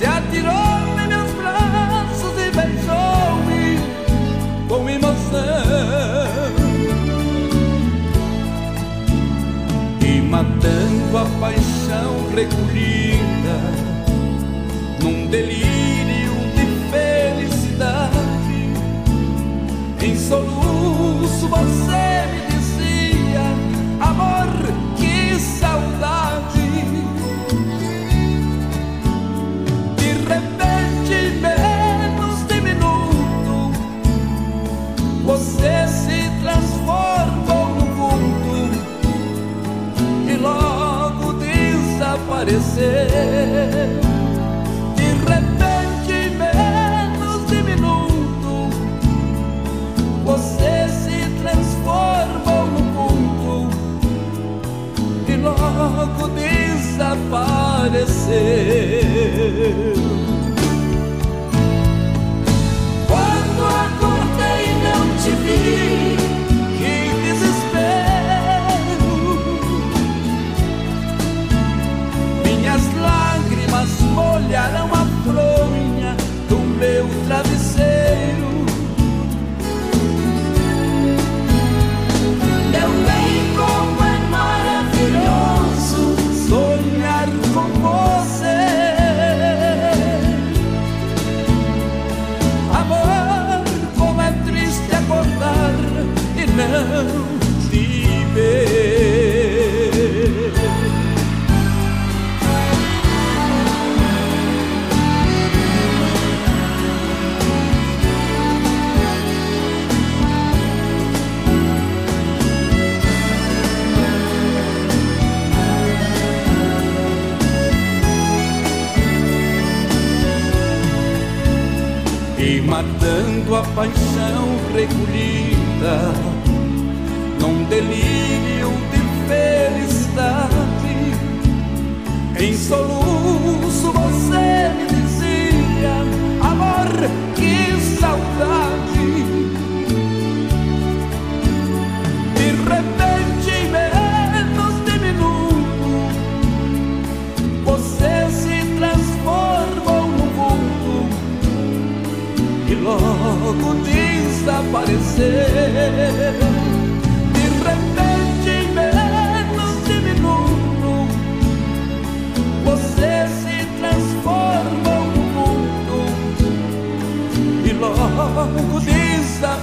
se atirou em meus braços e beijou-me com emoção. E matando a paixão recolhida num delírio de felicidade, em soluço você me desapareceu. De repente, menos de minuto, você se transformou no vulto e logo desapareceu. a paixão recolhida não delírio pouco desaparecer. De repente, menos de minuto, você se transforma no mundo e logo desaparecer.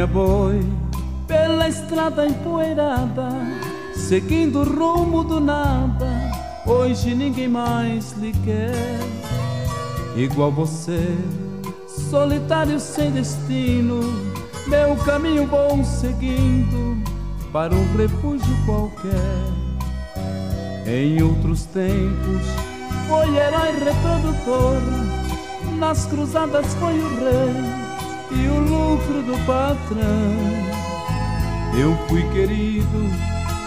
Caminha boi pela estrada empoeirada, seguindo o rumo do nada. Hoje ninguém mais lhe quer, igual você, solitário sem destino. Meu caminho vou seguindo para um refúgio qualquer. Em outros tempos foi herói reprodutor, nas cruzadas foi o rei e o lucro do patrão. Eu fui querido,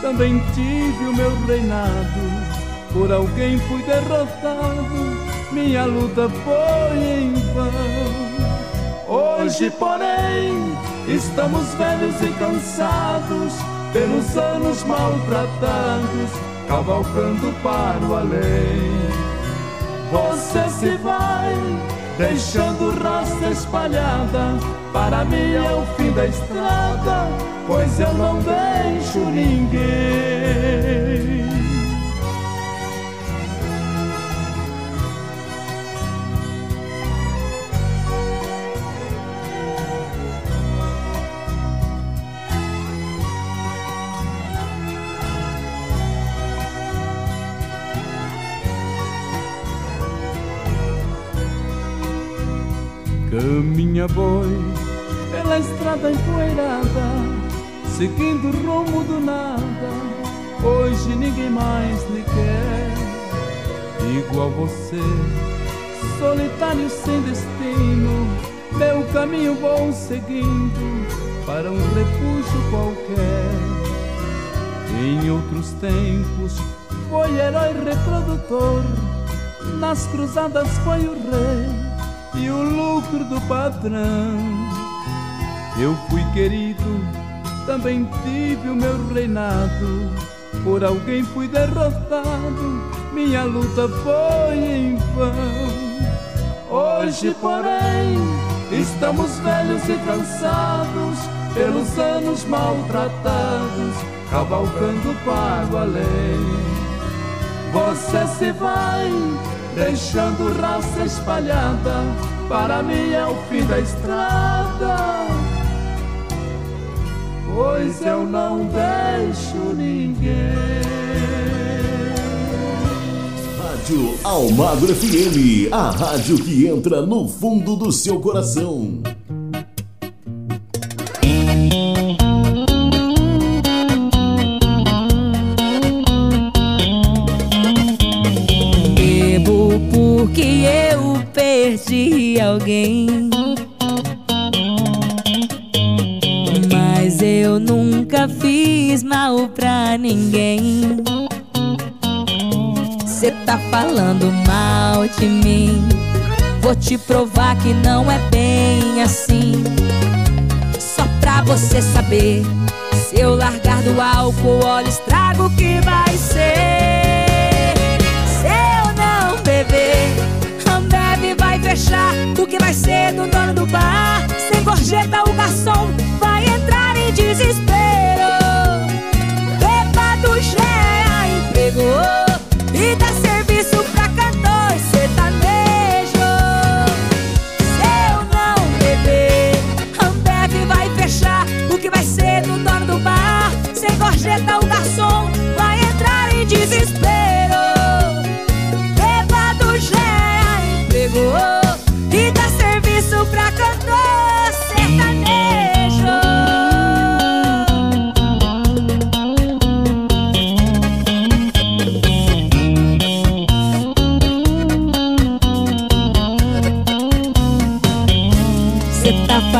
também tive o meu reinado. Por alguém fui derrotado, minha luta foi em vão. Hoje, porém, estamos velhos e cansados, pelos anos maltratados, cavalcando para o além. Você se vai deixando raça espalhada. Para mim é o fim da estrada, pois eu não deixo ninguém. Caminha boi pela estrada empoeirada, seguindo o rumo do nada. Hoje ninguém mais lhe quer, igual você, solitário sem destino. Meu caminho vou seguindo para um refúgio qualquer. Em outros tempos foi herói reprodutor, nas cruzadas foi o rei e o lucro do patrão. Eu fui querido, também tive o meu reinado. Por alguém fui derrotado, minha luta foi em vão. Hoje, porém, estamos velhos e cansados, pelos anos maltratados, cavalcando para o além. Você se vai deixando raça espalhada. Para mim é o fim da estrada, pois eu não deixo ninguém. Rádio Almagro FM, a rádio que entra no fundo do seu coração. Alguém. Mas eu nunca fiz mal pra ninguém. Cê tá falando mal de mim. Vou te provar que não é bem assim. Só pra você saber. Se eu largar do álcool, olha o estrago que vai ser. Fechar. O que vai ser do dono do bar? Sem gorjeta, o garçom vai entrar em desespero. Já é emprego e dá serviço pra cantor sertanejo. Se eu não beber, Ambev vai fechar. O que vai ser do dono do bar? Sem gorjeta, o garçom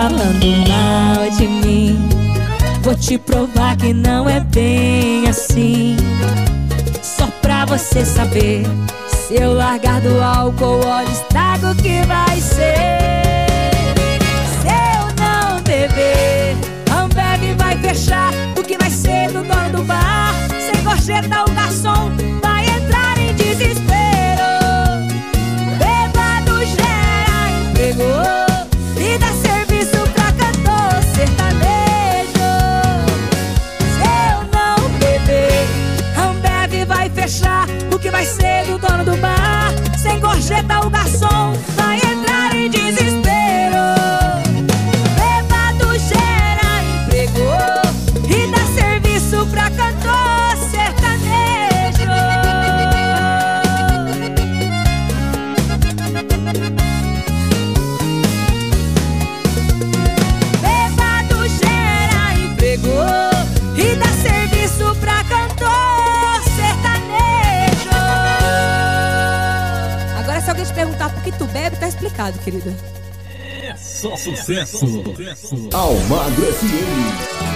falando mal de mim. Vou te provar que não é bem assim. Só pra você saber. Se eu largar do álcool, olha o estrago que vai ser. Se eu não beber, Ambev vai fechar. O que vai ser do dono do bar? Sem gorjeta, o garçom Tá o garçom. Bebe, tá explicado, querida. É só sucesso. Almagro FM.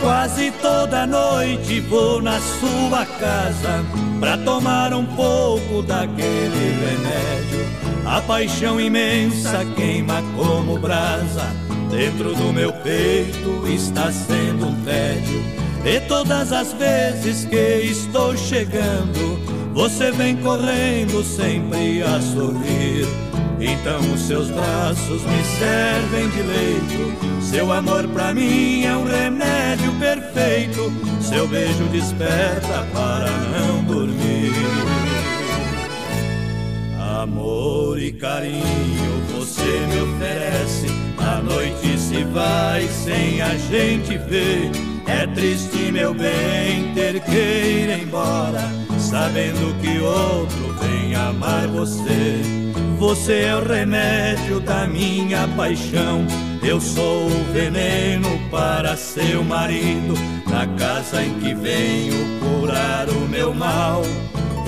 Quase toda noite vou na sua casa pra tomar um pouco daquele remédio. A paixão imensa queima como brasa. Dentro do meu peito está sendo um tédio. E todas as vezes que estou chegando, você vem correndo sempre a sorrir. Então os seus braços me servem de leito. Seu amor pra mim é um remédio perfeito. Seu beijo desperta para não dormir. Amor e carinho você me oferece. A noite se vai sem a gente ver. É triste, meu bem, ter que ir embora, sabendo que outro vem amar você. Você é o remédio da minha paixão. Eu sou o veneno para seu marido. Na casa em que venho curar o meu mal.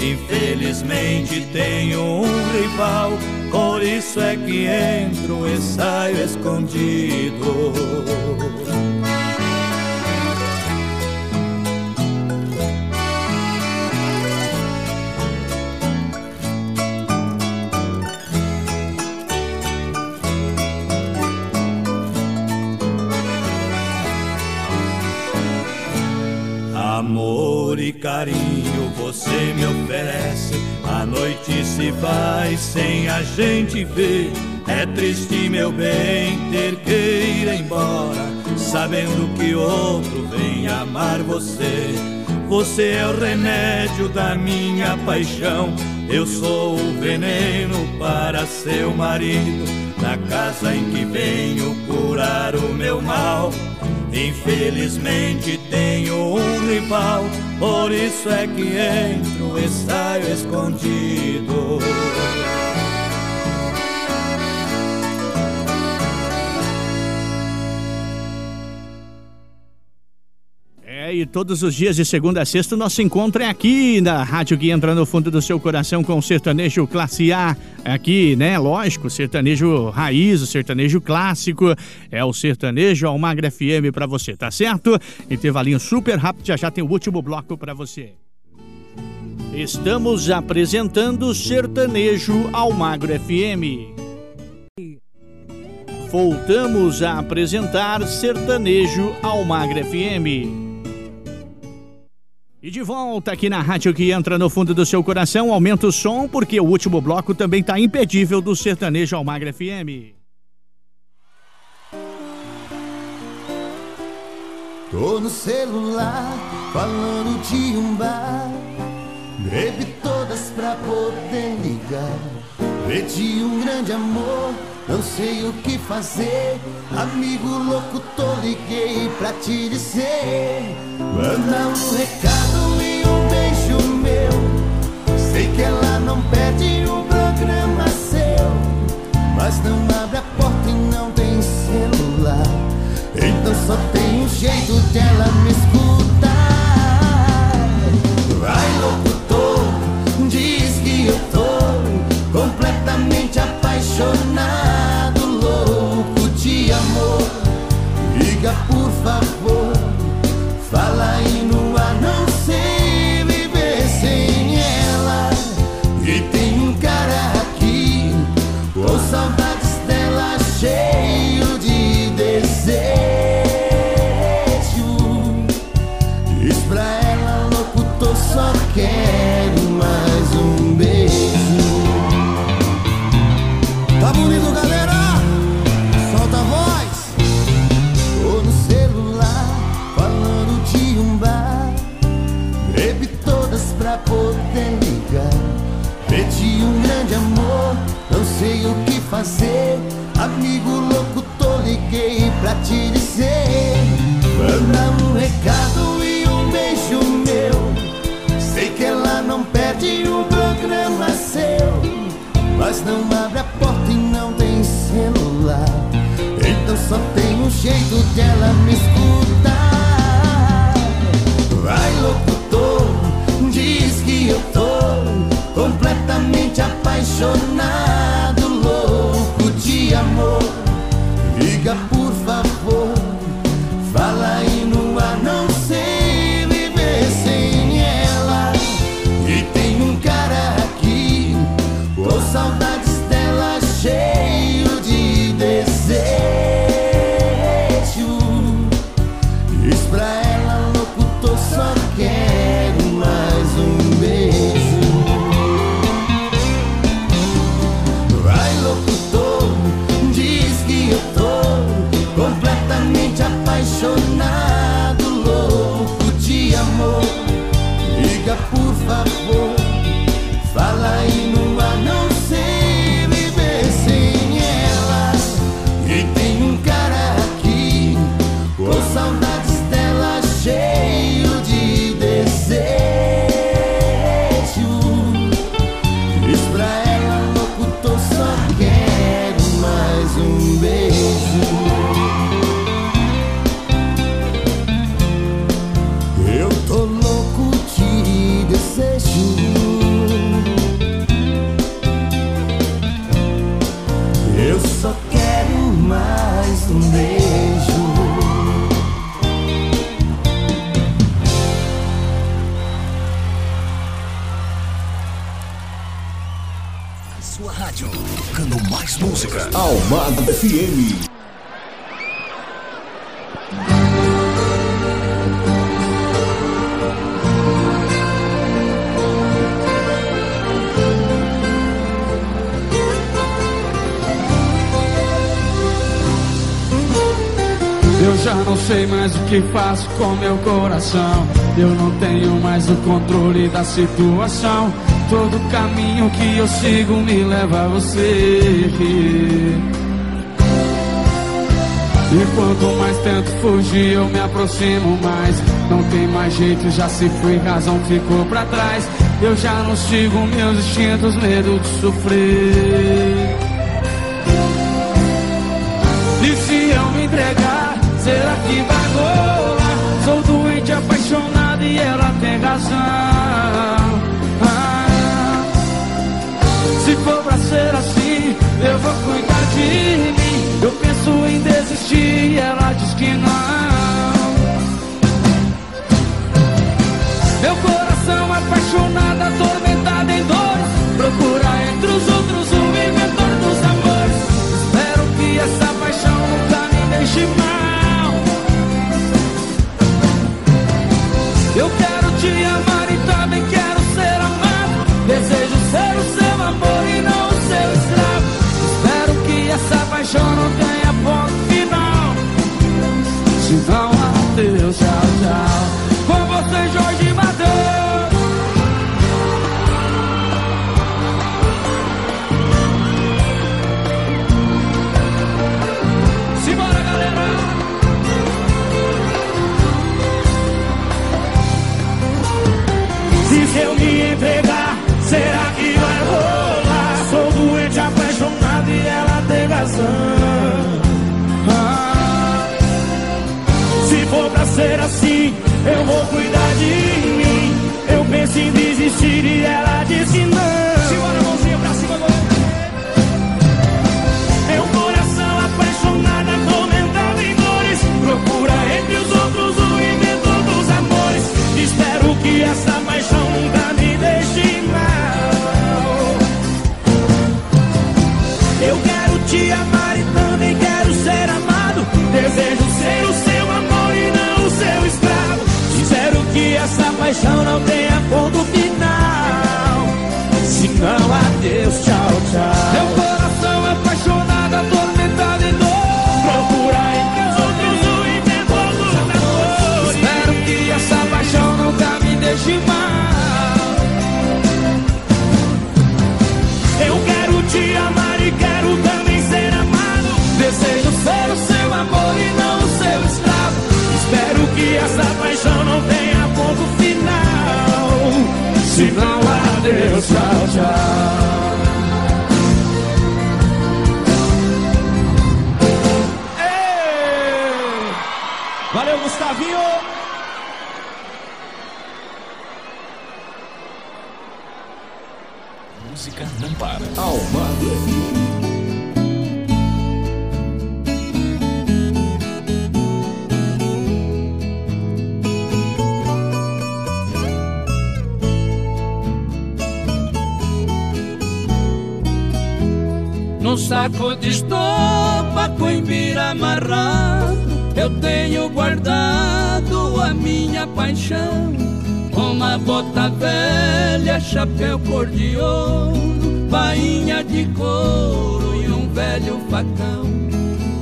Infelizmente tenho um rival. Por isso é que entro e saio escondido. Amor e carinho você me oferece. A noite se vai sem a gente ver. É triste, meu bem, ter que ir embora, sabendo que outro vem amar você. Você é o remédio da minha paixão. Eu sou o veneno para seu marido. Na casa em que venho curar o meu mal. Infelizmente tenho um rival, por isso é que entro e saio escondido. E todos os dias de segunda a sexta o nosso encontro é aqui na rádio que entra no fundo do seu coração com o sertanejo classe A. Aqui, né? Lógico, sertanejo raiz, o sertanejo clássico. É o sertanejo Almagra FM pra você, tá certo? Intervalinho super rápido, já já tem o último bloco pra você. Estamos apresentando Sertanejo Almagro FM. Voltamos a apresentar Sertanejo Almagro FM. E de volta aqui na rádio que entra no fundo do seu coração, aumenta o som, porque o último bloco também tá impedível do Sertanejo Almagra FM. Tô no celular, falando de um bar. Bebi todas pra poder ligar. Pedi um grande amor, não sei o que fazer. Amigo louco, tô liguei pra te dizer. Manda um recado e um beijo meu. Sei que ela não perde um programa seu. Mas não abre a porta e não tem celular. Então só tem um jeito dela me escutar. Vai locutor, diz que eu tô completamente apaixonado, Liga por só tem um jeito dela me escutar. Já não sei mais o que faço com meu coração. Eu não tenho mais o controle da situação. Todo caminho que eu sigo me leva a você. E quanto mais tento fugir, eu me aproximo mais. Não tem mais jeito, já se foi, razão ficou pra trás. Eu já não sigo meus instintos, medo de sofrer. E se eu me entregar, será que vai rolar? Sou doente, apaixonado e ela tem razão. Ah, se for pra ser assim, eu vou cuidar de mim. Eu penso em desistir e ela diz que não. Meu coração apaixonado, atormentado em dores. Procura entre os outros não tenha ponto final. Se não, adeus, tchau, tchau. Com você, Jorge eu vou cuidar de mim. Eu penso em desistir e ela diz que não. Paixão não tenha ponto final. Se não, adeus, tchau, tchau. Se não, adeus, tchau, tchau. Saco de estopa com imbira amarrado, eu tenho guardado a minha paixão. Uma bota velha, chapéu cor de ouro, bainha de couro e um velho facão.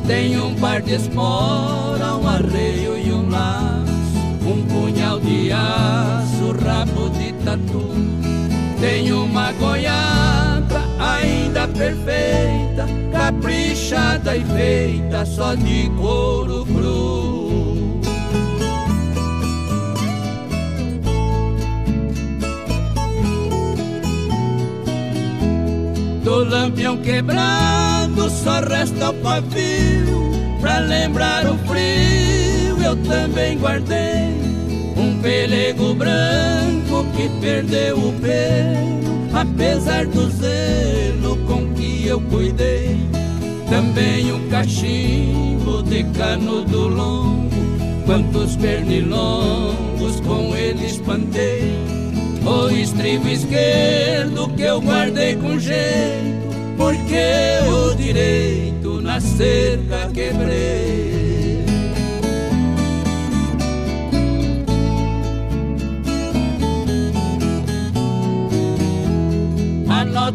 Tem um par de espora, um arreio e um laço, um punhal de aço, rabo de tatu. Tem uma goiaba ainda perfeita, caprichada e feita só de couro cru. Do lampião quebrado só resta o pavio Pra lembrar o frio eu também guardei Um pelego branco que perdeu o pelo Apesar do zelo com que eu cuidei Também um cachimbo de canudo longo Quantos pernilongos com ele espantei o estribo esquerdo que eu guardei com jeito, porque o direito na cerca quebrei.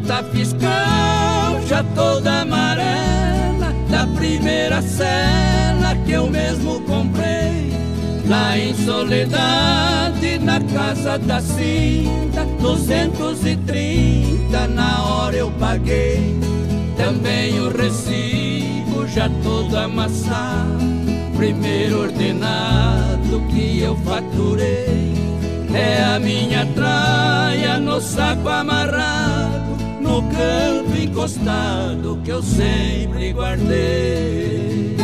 Nota fiscal já toda amarela, da primeira cela que eu mesmo comprei. Lá em Soledade, na casa da cinta, 230 na hora eu paguei. Também o recibo já todo amassado, primeiro ordenado que eu faturei. É a minha traia no saco amarrado, no campo encostado que eu sempre guardei.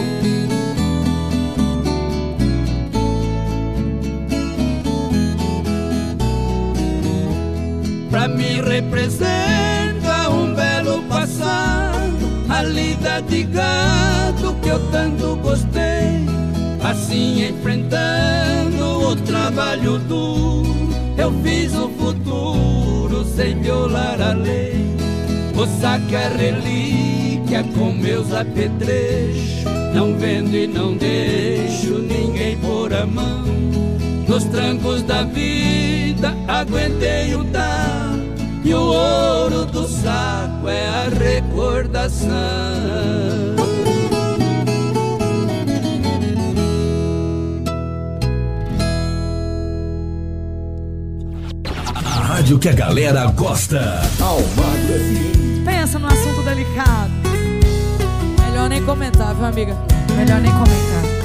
Pra mim representa um belo passado A lida de gado que eu tanto gostei Assim enfrentando o trabalho duro Eu fiz o futuro sem violar a lei O saco é relíquia com meus apetrechos Não vendo e não deixo ninguém pôr a mão Nos trancos da vida aguentei o dar e o ouro do saco é a recordação. Rádio que a galera gosta. Almagro. Pensa no assunto delicado. Melhor nem comentar, viu, amiga? Melhor nem comentar.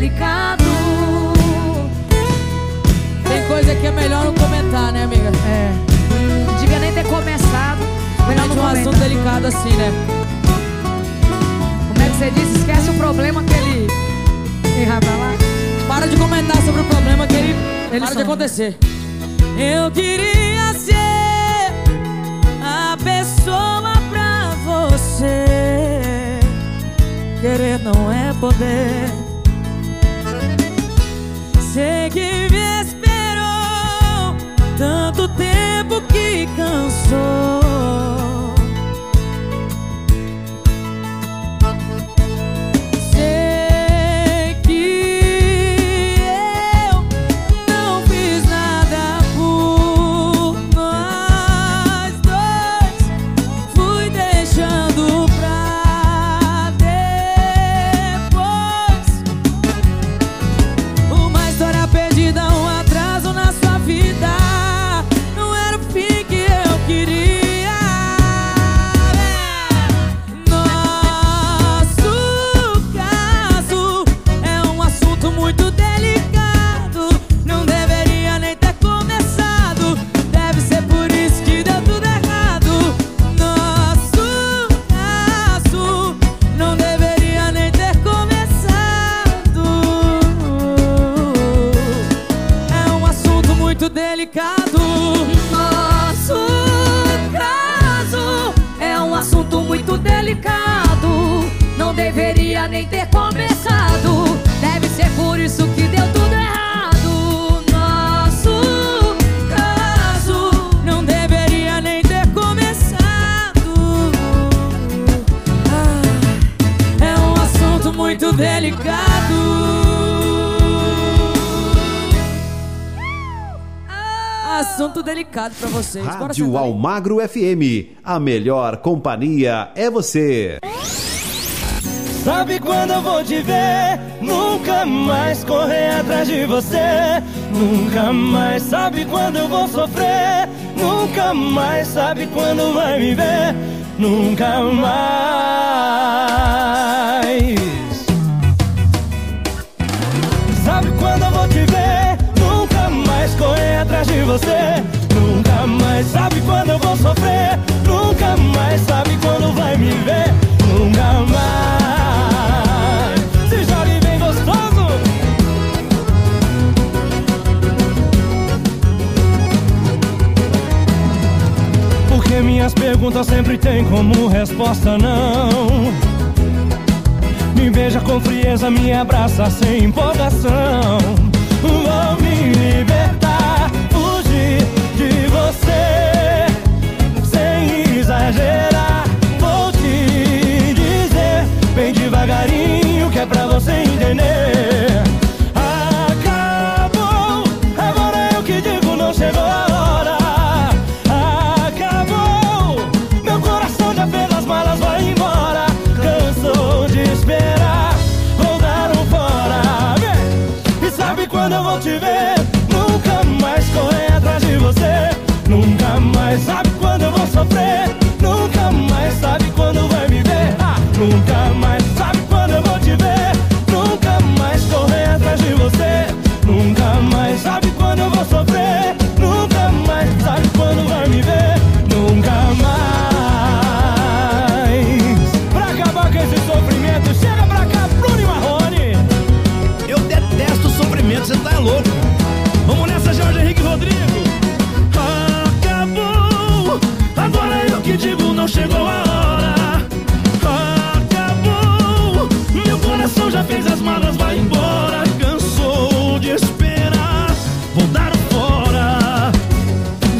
Delicado. Tem coisa que é melhor não comentar, né, amiga? É. Não devia nem ter começado. Melhor não um comentar. assunto delicado assim, né? Como é que você disse? Esquece o problema que ele. Pra lá. Para de comentar sobre o problema que ele, Ele para de acontecer. Eu queria ser a pessoa pra você. Querer não é poder. Sei que me esperou tanto tempo que cansou. Vocês. Bora Rádio. Almagro FM. A melhor companhia é você. Sabe quando eu vou te ver? Nunca mais correr atrás de você. Nunca mais sabe quando eu vou sofrer. Nunca mais sabe quando vai me ver. Nunca mais. Sabe quando eu vou te ver? Nunca mais correr atrás de você. Mais sabe quando eu vou sofrer. Nunca mais sabe quando vai me ver. Nunca mais. Se joga e bem gostoso. Porque minhas perguntas sempre têm como resposta não. Me beija com frieza, me abraça sem empolgação. Vou me libertar, sem exagerar. Vou te dizer, bem devagarinho, que é pra você entender. Acabou, agora eu que digo, não chegou a hora. Acabou, meu coração já fez as malas, vai embora. Cansou de esperar, vou dar um fora. E sabe quando eu vou te ver? Mais sabe quando eu vou sofrer. Nunca mais sabe quando vai me ver. Ah, nunca mais chegou a hora. Acabou. Meu coração já fez as malas, vai embora. Cansou de esperar. Vou dar fora.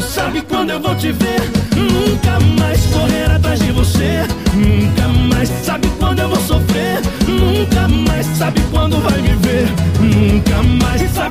Sabe quando eu vou te ver? Nunca mais correr atrás de você. Nunca mais sabe quando eu vou sofrer. Nunca mais sabe quando vai me ver. Nunca mais sabe